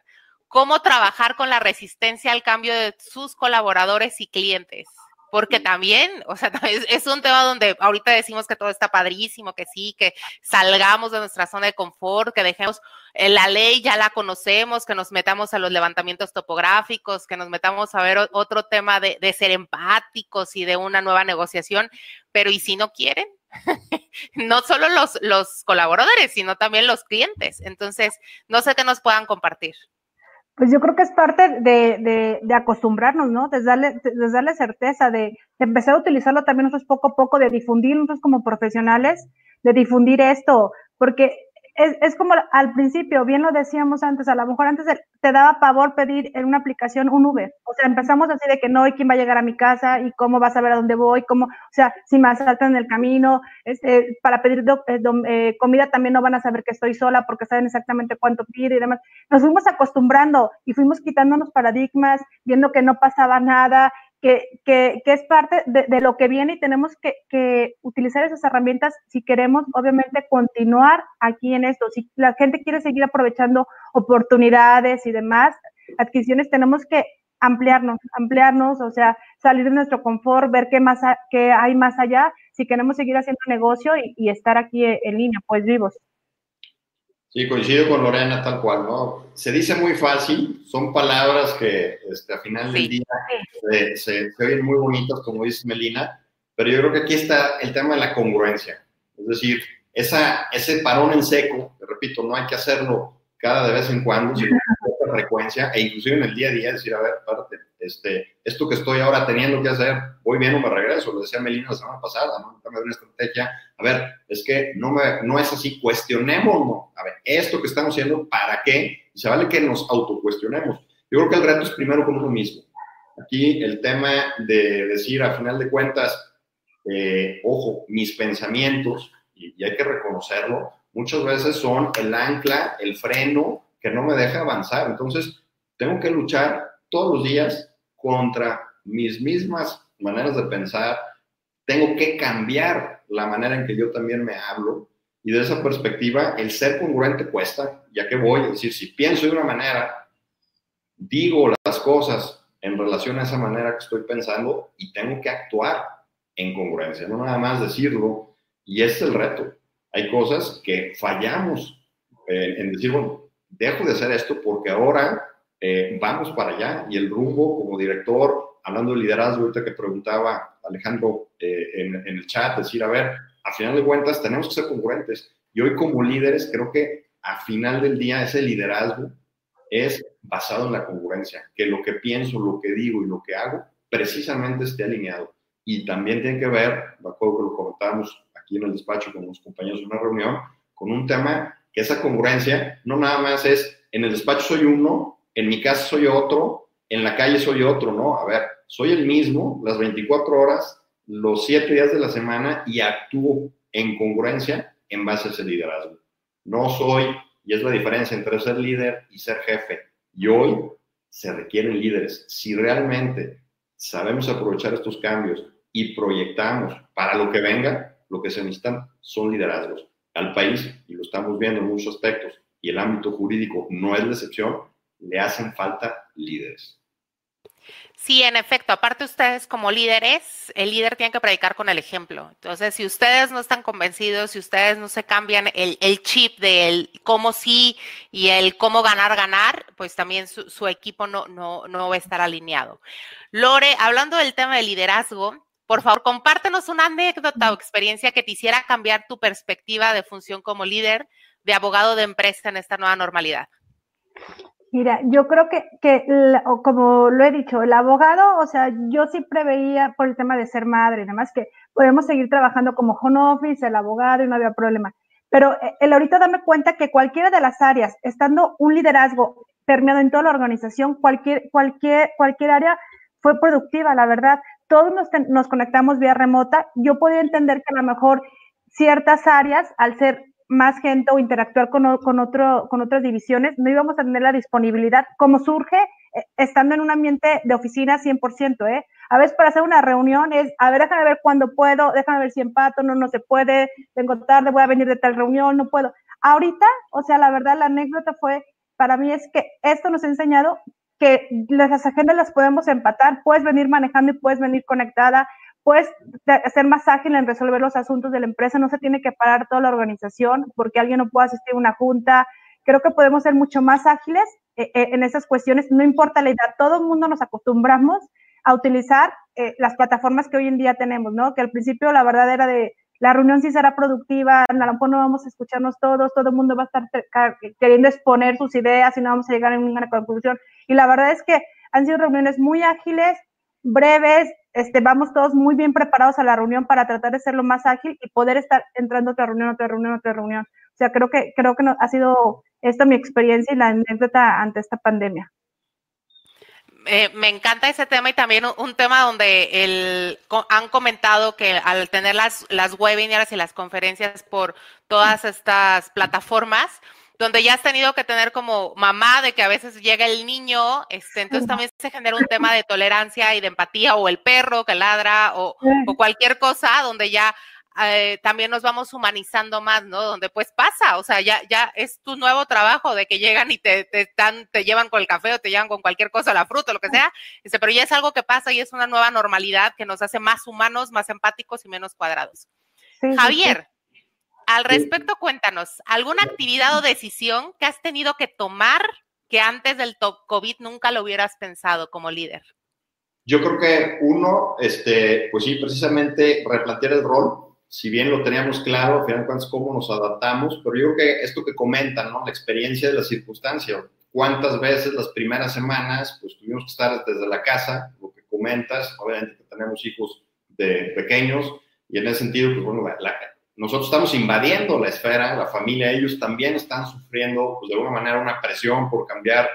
cómo trabajar con la resistencia al cambio de sus colaboradores y clientes porque también, o sea, es, un tema donde ahorita decimos que todo está padrísimo, que sí, que salgamos de nuestra zona de confort, que dejemos eh, la ley, ya la conocemos, que nos metamos a los levantamientos topográficos, que nos metamos a ver otro tema de, de ser empáticos y de una nueva negociación, pero ¿y si no quieren? no solo los, los colaboradores, sino también los clientes. Entonces, no sé qué nos puedan compartir. Pues yo creo que es parte de, de, de acostumbrarnos, ¿no? De darle, de darle certeza, de, empezar a utilizarlo también nosotros poco a poco, de difundir nosotros como profesionales, de difundir esto, porque es, es, como al principio, bien lo decíamos antes, a lo mejor antes te daba pavor pedir en una aplicación un Uber. O sea, empezamos así de que no, ¿y quién va a llegar a mi casa? ¿Y cómo vas a ver a dónde voy? ¿Cómo? O sea, si me asaltan en el camino, este, para pedir eh, eh, comida también no van a saber que estoy sola porque saben exactamente cuánto pide y demás. Nos fuimos acostumbrando y fuimos quitándonos paradigmas, viendo que no pasaba nada, que, que, que, es parte de, de, lo que viene y tenemos que, que, utilizar esas herramientas si queremos, obviamente, continuar aquí en esto. Si la gente quiere seguir aprovechando oportunidades y demás, adquisiciones, tenemos que ampliarnos, ampliarnos, o sea, salir de nuestro confort, ver qué más qué hay más allá, si queremos seguir haciendo negocio y, y estar aquí en línea, pues vivos. Sí, coincido con Lorena tal cual, ¿no? Se dice muy fácil, son palabras que este, al final del día se, se, se, oyen muy bonitas, como dice Melina, pero yo creo que aquí está el tema de la congruencia. Es decir, esa, ese parón en seco, repito, no hay que hacerlo cada de vez en cuando, sino con frecuencia, e inclusive en el día a día, decir, a ver, párate, este, esto que estoy ahora teniendo que hacer, voy bien o me regreso, lo decía Melina la semana pasada, ¿no? De una estrategia, a ver, es que no, me, no es así, cuestionémonos, a ver, esto que estamos haciendo, ¿para qué? Y se vale que nos autocuestionemos. Yo creo que el reto es primero con uno mismo. Aquí el tema de decir, a final de cuentas, eh, ojo, mis pensamientos, y, y hay que reconocerlo, muchas veces son el ancla, el freno que no me deja avanzar. Entonces, tengo que luchar todos los días contra mis mismas maneras de pensar, tengo que cambiar la manera en que yo también me hablo. Y de esa perspectiva el ser congruente cuesta, ya que voy, a decir, si pienso de una manera, digo las cosas en relación a esa manera que estoy pensando y tengo que actuar en congruencia, no nada más decirlo. Y ese es el reto. Hay cosas que fallamos en, en decir, bueno, dejo de hacer esto porque ahora eh, vamos para allá y el rumbo como director, hablando de liderazgo, ahorita que preguntaba Alejandro eh, en, en, el chat, decir, a ver, a final de cuentas tenemos que ser concurrentes y hoy como líderes creo que a final del día ese liderazgo es basado en la congruencia, que lo que pienso, lo que digo y lo que hago precisamente esté alineado. Y también tiene que ver, me acuerdo que lo comentábamos aquí en el despacho con los compañeros en una reunión, con un tema que esa congruencia no nada más es, en el despacho soy uno, en mi casa soy otro, en la calle soy otro, ¿no? A ver, soy el mismo las 24 horas, los 7 días de la semana y actúo en congruencia en base a ese liderazgo. No soy, y es la diferencia entre ser líder y ser jefe. Y hoy se requieren líderes. Si realmente sabemos aprovechar estos cambios y proyectamos para lo que venga, lo que se necesitan son liderazgos. Al país, y lo estamos viendo en muchos aspectos, y el ámbito jurídico no es la excepción, le hacen falta líderes. Sí, en efecto, aparte ustedes como líderes, el líder tiene que predicar con el ejemplo. Entonces, si ustedes no están convencidos, si ustedes no se cambian el, chip del cómo sí y el cómo ganar, ganar, pues también su, su equipo no, no, no va a estar alineado. Lore, hablando del tema de liderazgo, por favor, compártenos una anécdota o experiencia que te hiciera cambiar tu perspectiva de función como líder de abogado de empresa en esta nueva normalidad. Mira, yo creo que, que como lo he dicho, el abogado, o sea, yo sí preveía por el tema de ser madre y demás que podemos seguir trabajando como home office, el abogado y no había problema. Pero eh, el ahorita darme cuenta que cualquiera de las áreas, estando un liderazgo permeado en toda la organización, cualquier, cualquier, cualquier área fue productiva, la verdad. Todos nos, nos conectamos vía remota. Yo podía entender que a lo mejor ciertas áreas, al ser más gente o interactuar con, con, otro, con otras divisiones, no íbamos a tener la disponibilidad como surge eh, estando en un ambiente de oficina 100%, ¿eh? A veces para hacer una reunión es, a ver, déjame ver cuándo puedo, déjame ver si empato, no, no se puede, vengo tarde, voy a venir de tal reunión, no puedo. Ahorita, o sea, la verdad, la anécdota fue para mí es que esto nos ha enseñado que las agendas las podemos empatar, puedes venir manejando y puedes venir conectada, puedes ser más ágil en resolver los asuntos de la empresa, no se tiene que parar toda la organización porque alguien no puede asistir a una junta. Creo que podemos ser mucho más ágiles eh, eh, en esas cuestiones, no importa la edad, todo el mundo nos acostumbramos a utilizar eh, las plataformas que hoy en día tenemos, ¿no? Que al principio la verdad era de la reunión sí será productiva, a lo mejor no vamos a escucharnos todos, todo el mundo va a estar queriendo exponer sus ideas y no vamos a llegar a ninguna conclusión. Y la verdad es que han sido reuniones muy ágiles, breves, este, vamos todos muy bien preparados a la reunión para tratar de ser lo más ágil y poder estar entrando a otra reunión, otra reunión, otra reunión. O sea, creo que, creo que ha sido esta mi experiencia y la anécdota ante esta pandemia. Eh, me encanta ese tema y también un, tema donde el, han comentado que al tener las, las webinars y las conferencias por todas estas plataformas, donde ya has tenido que tener como mamá de que a veces llega el niño, este, entonces también se genera un tema de tolerancia y de empatía, o el perro que ladra, o, o cualquier cosa donde ya eh, también nos vamos humanizando más, ¿no? Donde pues pasa, o sea, ya, ya es tu nuevo trabajo de que llegan y te, te, están, te llevan con el café o te llevan con cualquier cosa, la fruta, lo que sea, este, pero ya es algo que pasa y es una nueva normalidad que nos hace más humanos, más empáticos y menos cuadrados. Javier, al respecto, cuéntanos, ¿alguna actividad o decisión que has tenido que tomar que antes del COVID nunca lo hubieras pensado como líder? Yo creo que uno, este, pues sí, precisamente replantear el rol, si bien lo teníamos claro, al final cuentas, cómo nos adaptamos, pero yo creo que esto que comentan, ¿no? La experiencia de la circunstancia, cuántas veces las primeras semanas, pues tuvimos que estar desde la casa, lo que comentas, obviamente que tenemos hijos de pequeños, y en ese sentido, pues bueno, nosotros estamos invadiendo la esfera, la familia, ellos también están sufriendo, pues de alguna manera, una presión por cambiar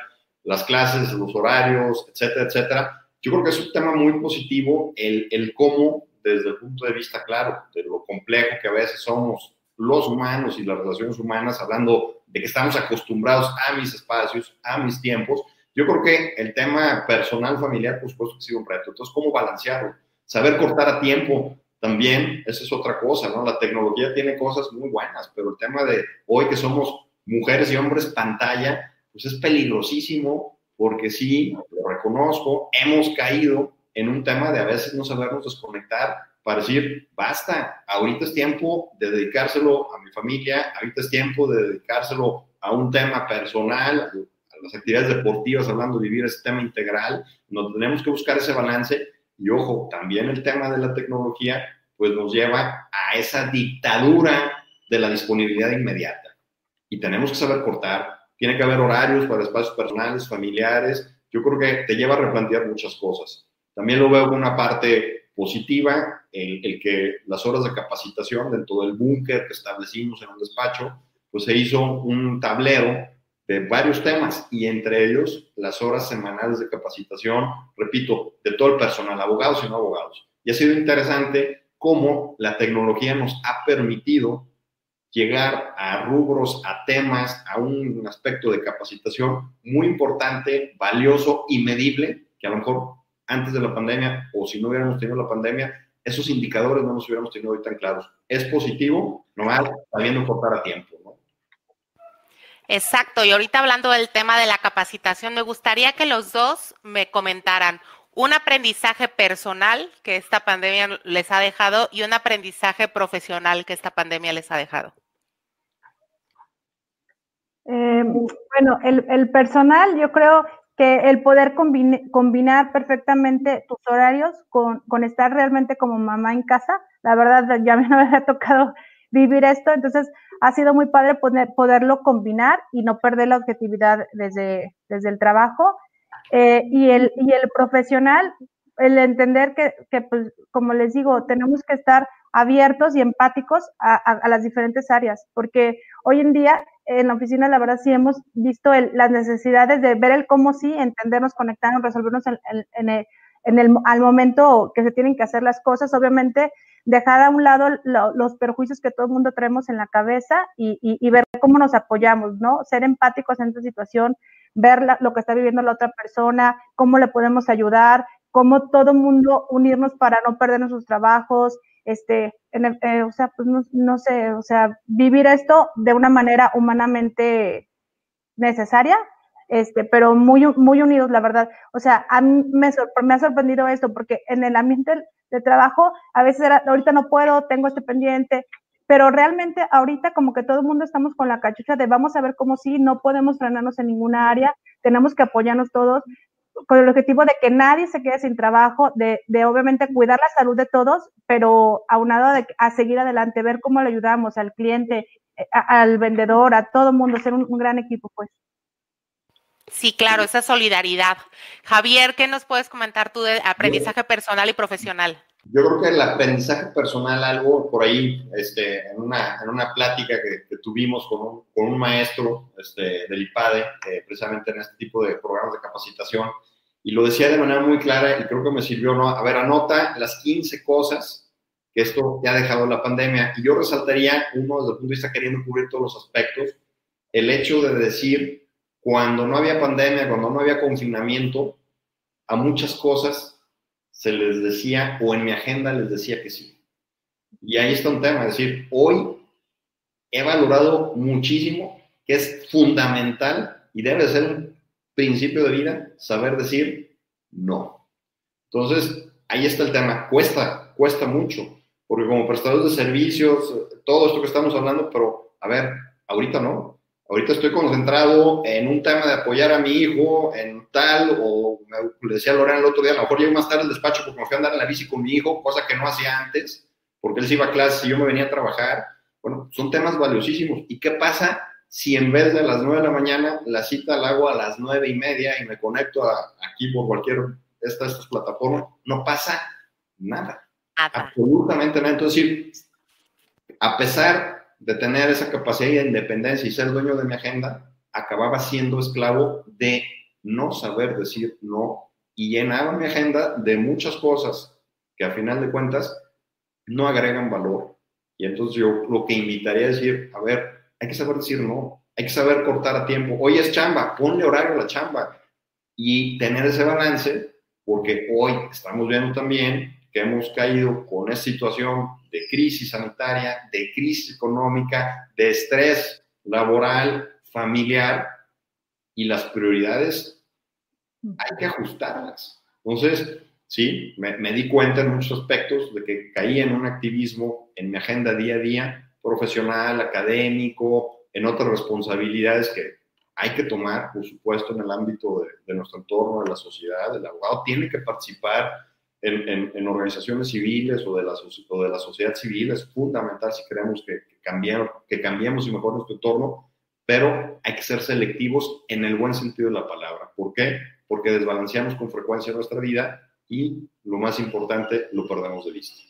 las clases, los horarios, etcétera, etcétera. Yo creo que es un tema muy positivo el, el cómo desde el punto de vista, claro, de lo complejo que a veces somos los humanos y las relaciones humanas, hablando de que estamos acostumbrados a mis espacios, a mis tiempos. Yo creo que el tema personal, familiar, por supuesto que sido un reto. Entonces, ¿cómo balancearlo? Saber cortar a tiempo también, esa es otra cosa, ¿no? La tecnología tiene cosas muy buenas, pero el tema de hoy que somos mujeres y hombres pantalla, pues es peligrosísimo porque sí, lo reconozco, hemos caído en un tema de a veces no sabernos desconectar para decir, basta, ahorita es tiempo de dedicárselo a mi familia, ahorita es tiempo de dedicárselo a un tema personal, a las actividades deportivas, hablando de vivir ese tema integral, nos tenemos que buscar ese balance y ojo, también el tema de la tecnología pues nos lleva a esa dictadura de la disponibilidad inmediata. Y tenemos que saber cortar, tiene que haber horarios para espacios personales, familiares, yo creo que te lleva a replantear muchas cosas. También lo veo como una parte positiva, el, el que las horas de capacitación dentro del búnker que establecimos en un despacho, pues se hizo un tablero de varios temas y entre ellos las horas semanales de capacitación, repito, de todo el personal, abogados y no abogados. Y ha sido interesante cómo la tecnología nos ha permitido llegar a rubros, a temas, a un aspecto de capacitación muy importante, valioso y medible, que a lo mejor antes de la pandemia o si no hubiéramos tenido la pandemia, esos indicadores no nos hubiéramos tenido hoy tan claros. Es positivo, nomás sabiendo cortar a tiempo. Exacto, y ahorita hablando del tema de la capacitación, me gustaría que los dos me comentaran un aprendizaje personal que esta pandemia les ha dejado y un aprendizaje profesional que esta pandemia les ha dejado. Eh, bueno, el, personal, yo creo que el poder combinar perfectamente tus horarios con, con, estar realmente como mamá en casa, la verdad ya mí no me ha tocado vivir esto, entonces ha sido muy padre poder, poderlo combinar y no perder la objetividad desde, desde el trabajo. Eh, y, el, y el profesional, el entender que, que, pues, como les digo, tenemos que estar abiertos y empáticos a, las diferentes áreas, porque hoy en día en la oficina, la verdad, sí hemos visto las necesidades de ver el cómo sí, entendernos, conectarnos, resolvernos en, en, el, en el, al momento que se tienen que hacer las cosas. Obviamente, dejar a un lado los perjuicios que todo el mundo traemos en la cabeza y, ver cómo nos apoyamos, ¿no? Ser empáticos en esta situación, ver lo que está viviendo la otra persona, cómo le podemos ayudar, cómo todo el mundo unirnos para no perder nuestros trabajos, este, eh, o sea, pues no, sé, o sea, vivir esto de una manera humanamente necesaria, este, pero muy, muy unidos, la verdad. O sea, a mí me, me ha sorprendido esto, porque en el ambiente de trabajo, a veces era, ahorita no puedo, tengo este pendiente, pero realmente ahorita como que todo el mundo estamos con la cachucha de vamos a ver cómo sí, no podemos frenarnos en ninguna área, tenemos que apoyarnos todos con el objetivo de que nadie se quede sin trabajo, de, de obviamente cuidar la salud de todos, pero aunado de, a seguir adelante, ver cómo le ayudamos al cliente, eh, al vendedor, a todo el mundo, ser un, un gran equipo, pues. Sí, claro, esa solidaridad. Javier, ¿qué nos puedes comentar tú de aprendizaje personal y profesional? Yo creo que el aprendizaje personal, algo por ahí, este, en, una, en una plática que, tuvimos con un, con un, maestro este, del IPADE, eh, precisamente en este tipo de programas de capacitación, y lo decía de manera muy clara y creo que me sirvió, ¿no? A ver, anota las 15 cosas que esto ya ha dejado la pandemia. Y yo resaltaría, uno desde el punto de vista queriendo cubrir todos los aspectos, el hecho de decir, cuando no había pandemia, cuando no había confinamiento, a muchas cosas se les decía, o en mi agenda les decía que sí. Y ahí está un tema, es decir, hoy he valorado muchísimo que es fundamental y debe ser un principio de vida saber decir no. Entonces, ahí está el tema. Cuesta, cuesta mucho, porque como prestadores de servicios, todo esto que estamos hablando, pero a ver, ahorita no. Ahorita estoy concentrado en un tema de apoyar a mi hijo en tal, o me, le decía a Lorena el otro día, a lo mejor llego más tarde al despacho porque me fui a andar en la bici con mi hijo, cosa que no hacía antes, porque él se iba a clase y yo me venía a trabajar. Bueno, son temas valiosísimos. ¿Y qué pasa si en vez de las 9 de la mañana la cita la hago a las nueve y media y me conecto aquí por cualquier de estas, estas plataformas? No pasa nada. Absolutamente nada. Entonces, a pesar de tener esa capacidad de independencia y ser dueño de mi agenda, acababa siendo esclavo de no saber decir no y llenaba mi agenda de muchas cosas que a final de cuentas no agregan valor. Y entonces yo lo que invitaría a decir, a ver, hay que saber decir no, hay que saber cortar a tiempo. Hoy es chamba, ponle horario a la chamba y tener ese balance, porque hoy estamos viendo también que hemos caído con esta situación de crisis sanitaria, de crisis económica, de estrés laboral, familiar, y las prioridades hay que ajustarlas. Entonces, sí, me, me, di cuenta en muchos aspectos de que caí en un activismo en mi agenda día a día, profesional, académico, en otras responsabilidades que hay que tomar, por supuesto, en el ámbito de, de nuestro entorno, de la sociedad. El abogado tiene que participar en, organizaciones civiles o de, la, o de la sociedad civil es fundamental si queremos que, que, que cambiemos y mejor nuestro entorno, pero hay que ser selectivos en el buen sentido de la palabra. ¿Por qué? Porque desbalanceamos con frecuencia nuestra vida y lo más importante, lo perdemos de vista.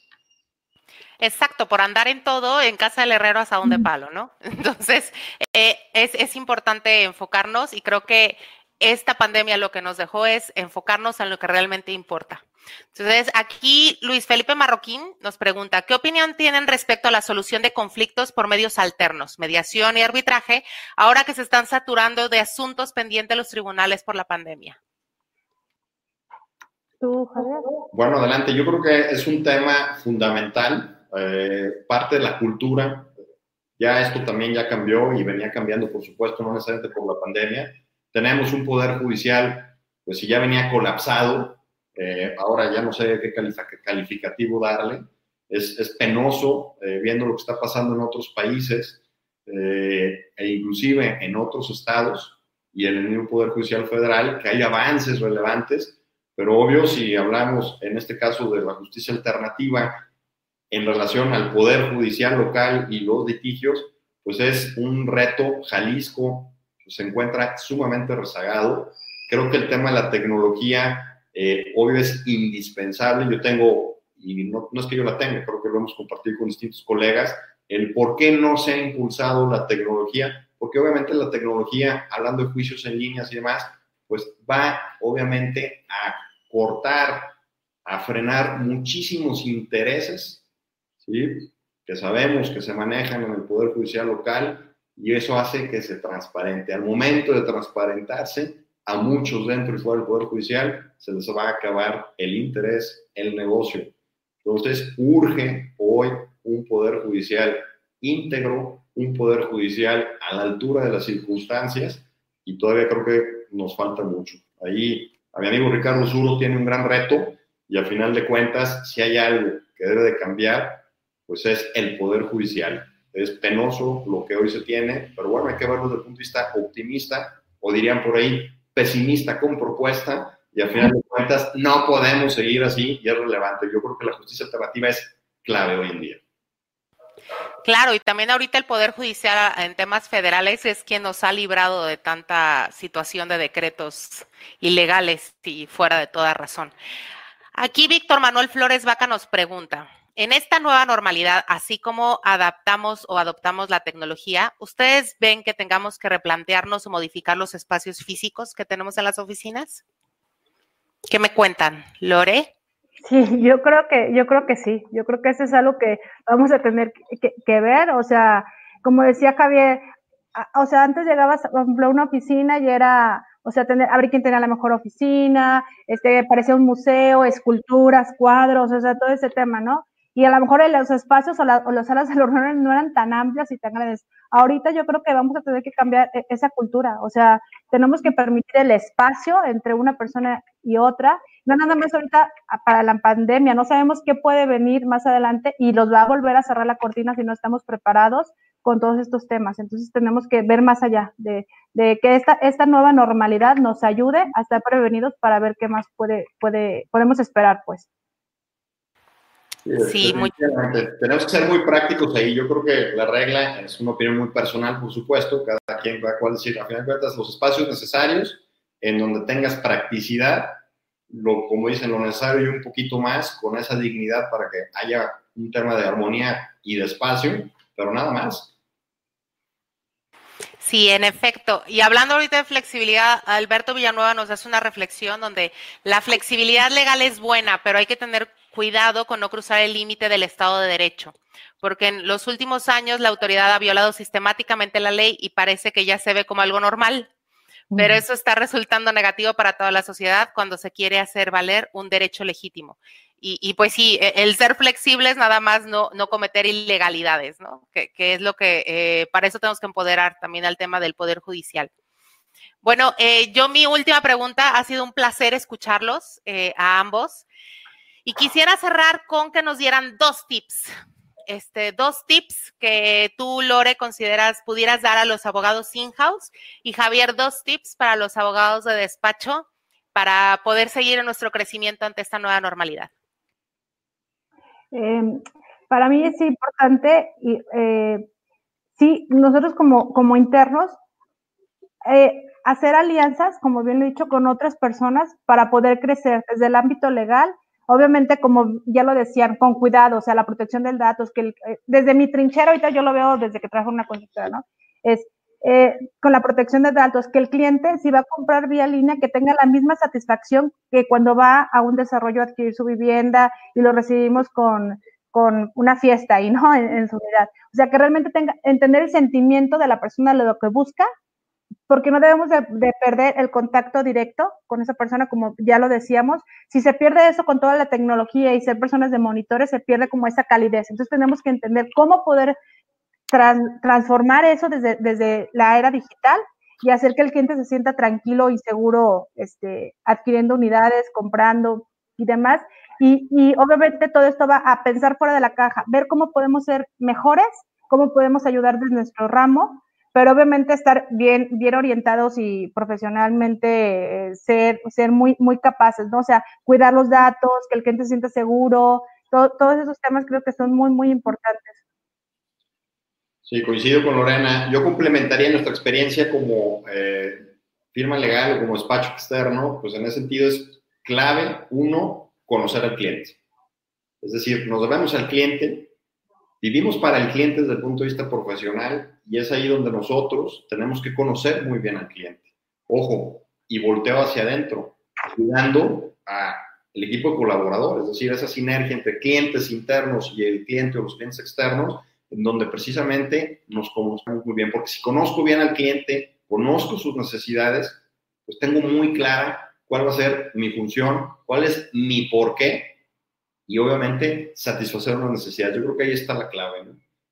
Exacto, por andar en todo, en casa del herrero hasta donde palo, ¿no? Entonces, eh, es, es importante enfocarnos y creo que esta pandemia lo que nos dejó es enfocarnos en lo que realmente importa. Entonces, aquí Luis Felipe Marroquín nos pregunta, ¿qué opinión tienen respecto a la solución de conflictos por medios alternos, mediación y arbitraje, ahora que se están saturando de asuntos pendientes los tribunales por la pandemia? Bueno, adelante. Yo creo que es un tema fundamental, eh, parte de la cultura. Ya esto también ya cambió y venía cambiando, por supuesto, no necesariamente por la pandemia. Tenemos un poder judicial, pues si ya venía colapsado, eh, ahora ya no sé qué calificativo darle. Es, penoso eh, viendo lo que está pasando en otros países eh, e inclusive en otros estados y en el mismo Poder Judicial Federal, que hay avances relevantes, pero obvio si hablamos en este caso de la justicia alternativa en relación al Poder Judicial local y los litigios, pues es un reto. Jalisco se encuentra sumamente rezagado. Creo que el tema de la tecnología eh, obvio es indispensable. Yo tengo, y no, no, es que yo la tenga, creo que lo hemos compartido con distintos colegas, el por qué no se ha impulsado la tecnología, porque obviamente la tecnología, hablando de juicios en líneas y demás, pues va obviamente a cortar, a frenar muchísimos intereses, ¿sí? que sabemos que se manejan en el Poder Judicial local y eso hace que se transparente. Al momento de transparentarse, a muchos dentro y fuera del Poder Judicial se les va a acabar el interés, el negocio. Entonces, urge hoy un Poder Judicial íntegro, un Poder Judicial a la altura de las circunstancias y todavía creo que nos falta mucho. Ahí a mi amigo Ricardo Zuro tiene un gran reto y al final de cuentas, si hay algo que debe de cambiar, pues es el Poder Judicial. Es penoso lo que hoy se tiene, pero bueno, hay que verlo desde el punto de vista optimista o dirían por ahí pesimista con propuesta y al final de cuentas no podemos seguir así y es relevante. Yo creo que la justicia alternativa es clave hoy en día. Claro, y también ahorita el Poder Judicial en temas federales es quien nos ha librado de tanta situación de decretos ilegales y fuera de toda razón. Aquí Víctor Manuel Flores Vaca nos pregunta, en esta nueva normalidad, así como adaptamos o adoptamos la tecnología, ¿ustedes ven que tengamos que replantearnos o modificar los espacios físicos que tenemos en las oficinas? ¿Qué me cuentan, Lore? Sí, yo creo que, yo creo que sí. Yo creo que eso es algo que vamos a tener que, ver. O sea, como decía Javier, o sea, antes llegabas a una oficina y era, o sea, tener, habría quien tenía la mejor oficina, este, parecía un museo, esculturas, cuadros, o sea, todo ese tema, ¿no? Y a lo mejor los espacios o, las salas de los no eran tan amplias y tan grandes. Ahorita yo creo que vamos a tener que cambiar e, esa cultura, o sea, tenemos que permitir el espacio entre una persona y otra no nada más ahorita para la pandemia, no sabemos qué puede venir más adelante y los va a volver a cerrar la cortina si no estamos preparados con todos estos temas. Entonces tenemos que ver más allá de, que esta, esta nueva normalidad nos ayude a estar prevenidos para ver qué más puede, puede, podemos esperar, pues. Sí, muy Tenemos que ser muy prácticos ahí. Yo creo que la regla es una opinión muy personal, por supuesto. Cada quien va a decir, a final de cuentas, los espacios necesarios en donde tengas practicidad lo, como dicen, lo necesario y un poquito más con esa dignidad para que haya un tema de armonía y de espacio, pero nada más. Sí, en efecto. Y hablando ahorita de flexibilidad, Alberto Villanueva nos hace una reflexión donde la flexibilidad legal es buena, pero hay que tener cuidado con no cruzar el límite del Estado de Derecho, porque en los últimos años la autoridad ha violado sistemáticamente la ley y parece que ya se ve como algo normal pero eso está resultando negativo para toda la sociedad cuando se quiere hacer valer un derecho legítimo. Y, pues sí, e, el ser flexible es nada más no, no cometer ilegalidades, ¿no? Que, es lo que, eh, para eso tenemos que empoderar también al tema del Poder Judicial. Bueno, eh, yo mi última pregunta, ha sido un placer escucharlos eh, a ambos. Y quisiera cerrar con que nos dieran dos tips este, dos tips que tú, Lore, consideras pudieras dar a los abogados in-house y Javier, dos tips para los abogados de despacho para poder seguir en nuestro crecimiento ante esta nueva normalidad. Em, para mí es importante, y, eh, sí, nosotros como, como internos, eh, hacer alianzas, como bien lo he dicho, con otras personas para poder crecer desde el ámbito legal obviamente, como ya lo decían, con cuidado, o sea, la protección del datos, que eh, desde mi trinchera, ahorita yo lo veo desde que trabajo en una constructora, ¿no? Es eh, con la protección de datos, que el cliente, si va a comprar vía línea, que tenga la misma satisfacción que cuando va a un desarrollo a adquirir su vivienda y lo recibimos con, con una fiesta ahí, ¿no? En, en, su unidad. O sea, que realmente tenga, entender el sentimiento de la persona, de lo que busca porque no debemos de, perder el contacto directo con esa persona, como ya lo decíamos. Si se pierde eso con toda la tecnología y ser personas de monitores, se pierde como esa calidez. Entonces tenemos que entender cómo poder transformar eso desde, desde la era digital y hacer que el cliente se sienta tranquilo y seguro este, adquiriendo unidades, comprando y demás. Y, y obviamente todo esto va a pensar fuera de la caja, ver cómo podemos ser mejores, cómo podemos ayudar desde nuestro ramo pero obviamente estar bien, bien orientados y profesionalmente eh, ser, ser muy, muy capaces, ¿no? O sea, cuidar los datos, que el cliente se sienta seguro, todos esos temas creo que son muy, muy importantes. Sí, coincido con Lorena. Yo complementaría nuestra experiencia como eh, firma legal o como despacho externo, pues en ese sentido es clave, uno, conocer al cliente. Es decir, nos debemos al cliente, vivimos para el cliente desde el punto de vista profesional y es ahí donde nosotros tenemos que conocer muy bien al cliente. Ojo, y volteo hacia adentro, ayudando al equipo de colaboradores, es decir, esa sinergia entre clientes internos y el cliente o los clientes externos, en donde precisamente nos conocemos muy bien, porque si conozco bien al cliente, conozco sus necesidades, pues tengo muy clara cuál va a ser mi función, cuál es mi porqué y obviamente satisfacer una necesidad. Yo creo que ahí está la clave.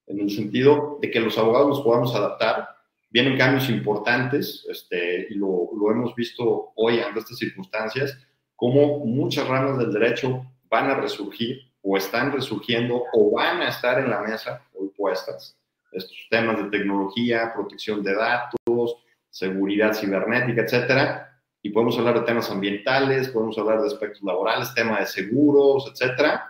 En el sentido de que los abogados nos podamos adaptar vienen cambios importantes, este, y lo, lo hemos visto hoy ante estas circunstancias, cómo muchas ramas del derecho van a resurgir o están resurgiendo o van a estar en la mesa hoy puestas. Estos temas de tecnología, protección de datos, seguridad cibernética, etcétera. Y podemos hablar de temas ambientales, podemos hablar de aspectos laborales, tema de seguros, etcétera.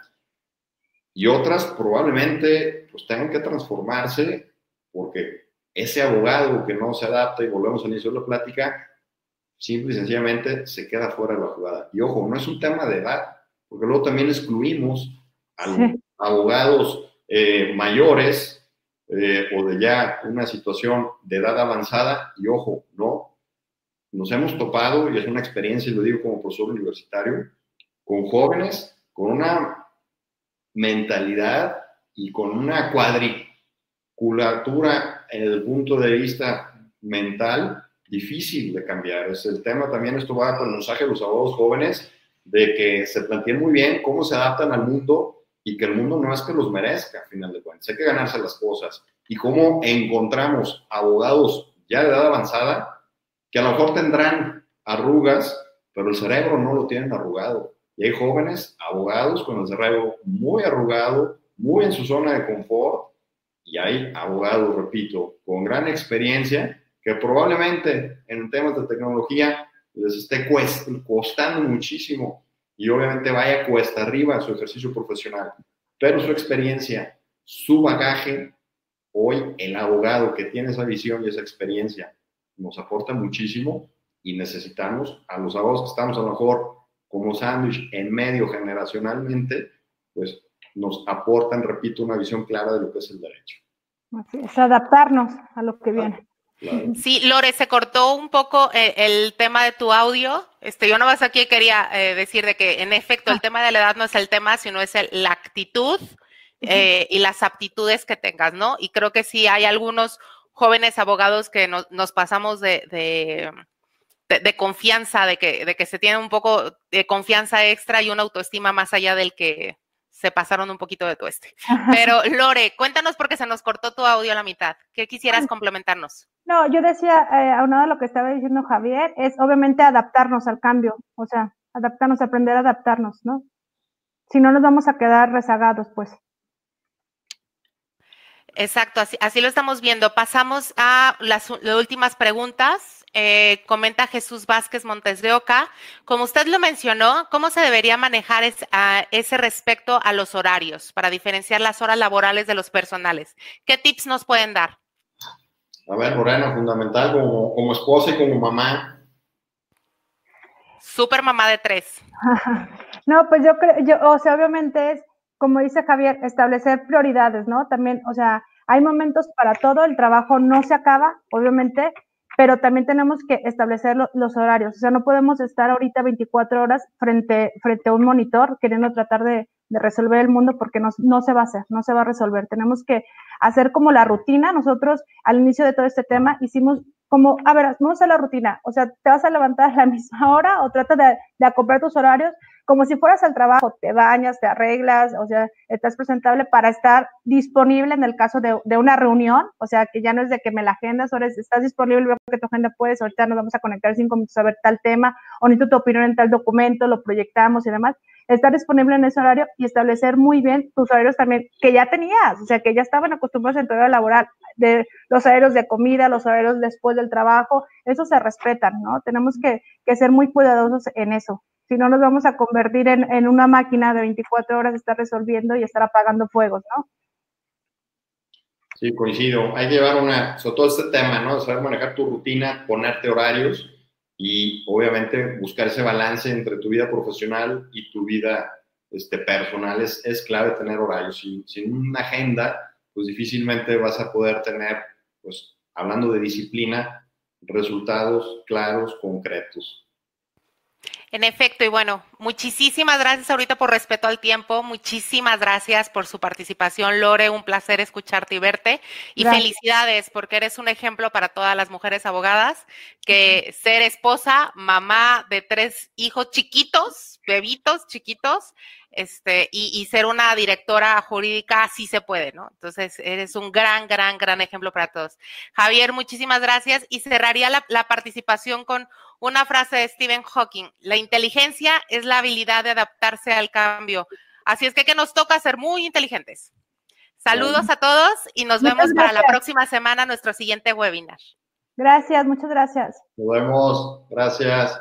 Y otras probablemente pues tengan que transformarse porque ese abogado que no se adapta, y volvemos al inicio de la plática, simple y sencillamente se queda fuera de la jugada. Y ojo, no es un tema de edad, porque luego también excluimos a los abogados eh, mayores eh, o de ya una situación de edad avanzada, y ojo, no, nos hemos topado, y es una experiencia, y lo digo como profesor universitario, con jóvenes con una mentalidad y con una cuadriculatura en el punto de vista mental difícil de cambiar. Es el tema también, esto va con el mensaje de los abogados jóvenes, de que se planteen muy bien cómo se adaptan al mundo y que el mundo no es que los merezca, al final de cuentas. Hay que ganarse las cosas. Y cómo encontramos abogados ya de edad avanzada que a lo mejor tendrán arrugas, pero el cerebro no lo tienen arrugado. Y hay jóvenes abogados con el cerebro muy arrugado, muy en su zona de confort, y hay abogados, repito, con gran experiencia que probablemente en temas de tecnología les esté costando muchísimo y obviamente vaya cuesta arriba su ejercicio profesional, pero su experiencia, su bagaje, hoy el abogado que tiene esa visión y esa experiencia nos aporta muchísimo y necesitamos a los abogados que estamos a lo mejor como sándwich en medio generacionalmente, pues nos aportan, repito, una visión clara de lo que es el derecho. es, adaptarnos a lo que viene. Sí, Lore, se cortó un poco eh, el tema de tu audio. Este, yo más aquí quería eh, decir de que en efecto el ah. tema de la edad no es el tema, sino es la actitud eh, y las aptitudes que tengas, ¿no? Y creo que sí hay algunos jóvenes abogados que nos pasamos de, de, confianza, de que, de que se tiene un poco de confianza extra y una autoestima más allá del que se pasaron un poquito de tueste. Pero Lore, cuéntanos porque se nos cortó tu audio a la mitad. ¿Qué quisieras complementarnos? No, yo decía, eh, aunado a lo que estaba diciendo Javier, es obviamente adaptarnos al cambio, o sea, adaptarnos, aprender a adaptarnos, ¿no? Si no, nos vamos a quedar rezagados, pues. Exacto, así, así lo estamos viendo. Pasamos a las últimas preguntas. Eh, comenta Jesús Vázquez Montes de Oca. Como usted lo mencionó, ¿cómo se debería manejar ese respecto a los horarios para diferenciar las horas laborales de los personales? ¿Qué tips nos pueden dar? A ver, Morena, fundamental como, como esposa y como mamá. Super mamá de tres. no, pues yo creo, yo, o sea, obviamente es, como dice Javier, establecer prioridades, ¿no? También, o sea, hay momentos para todo, el trabajo no se acaba, obviamente, pero también tenemos que establecer los horarios. O sea, no podemos estar ahorita 24 horas frente, frente a un monitor queriendo tratar de, resolver el mundo porque no, no, se va a hacer, no se va a resolver. Tenemos que hacer como la rutina. Nosotros al inicio de todo este tema hicimos como, a ver, vamos a la rutina. O sea, te vas a levantar a la misma hora o trata de, de acoplar tus horarios como si fueras al trabajo, te bañas, te arreglas, o sea, estás presentable para estar disponible en el caso de, de una reunión, o sea, que ya no es de que me la agendas, ahora estás disponible, veo que tu agenda puedes, ahorita nos vamos a conectar cinco minutos a ver tal tema, o necesito tu opinión en tal documento, lo proyectamos y demás, estar disponible en ese horario y establecer muy bien tus horarios también, que ya tenías, o sea, que ya estaban acostumbrados en tu horario laboral, de los horarios de comida, los horarios después del trabajo, eso se respetan, ¿no? Tenemos que, que ser muy cuidadosos en eso si no nos vamos a convertir en, una máquina de 24 horas estar resolviendo y estar apagando fuegos, ¿no? Sí, coincido. Hay que llevar una, sobre todo este tema, ¿no? Saber manejar tu rutina, ponerte horarios y obviamente buscar ese balance entre tu vida profesional y tu vida este, personal. Es, es clave tener horarios. Sin, sin una agenda, pues difícilmente vas a poder tener, pues hablando de disciplina, resultados claros, concretos. En efecto, y bueno, muchísimas gracias ahorita por respeto al tiempo, muchísimas gracias por su participación, Lore, un placer escucharte y verte, y felicidades porque eres un ejemplo para todas las mujeres abogadas, que ser esposa, mamá de tres hijos chiquitos, bebitos chiquitos, este, y, ser una directora jurídica sí se puede, ¿no? Entonces, eres un gran, gran, gran ejemplo para todos. Javier, muchísimas gracias y cerraría la, la participación con una frase de Stephen Hawking. La inteligencia es la habilidad de adaptarse al cambio. Así es que, que nos toca ser muy inteligentes. Saludos a todos y nos vemos para la próxima semana, nuestro siguiente webinar. Gracias, muchas gracias. Nos vemos. Gracias.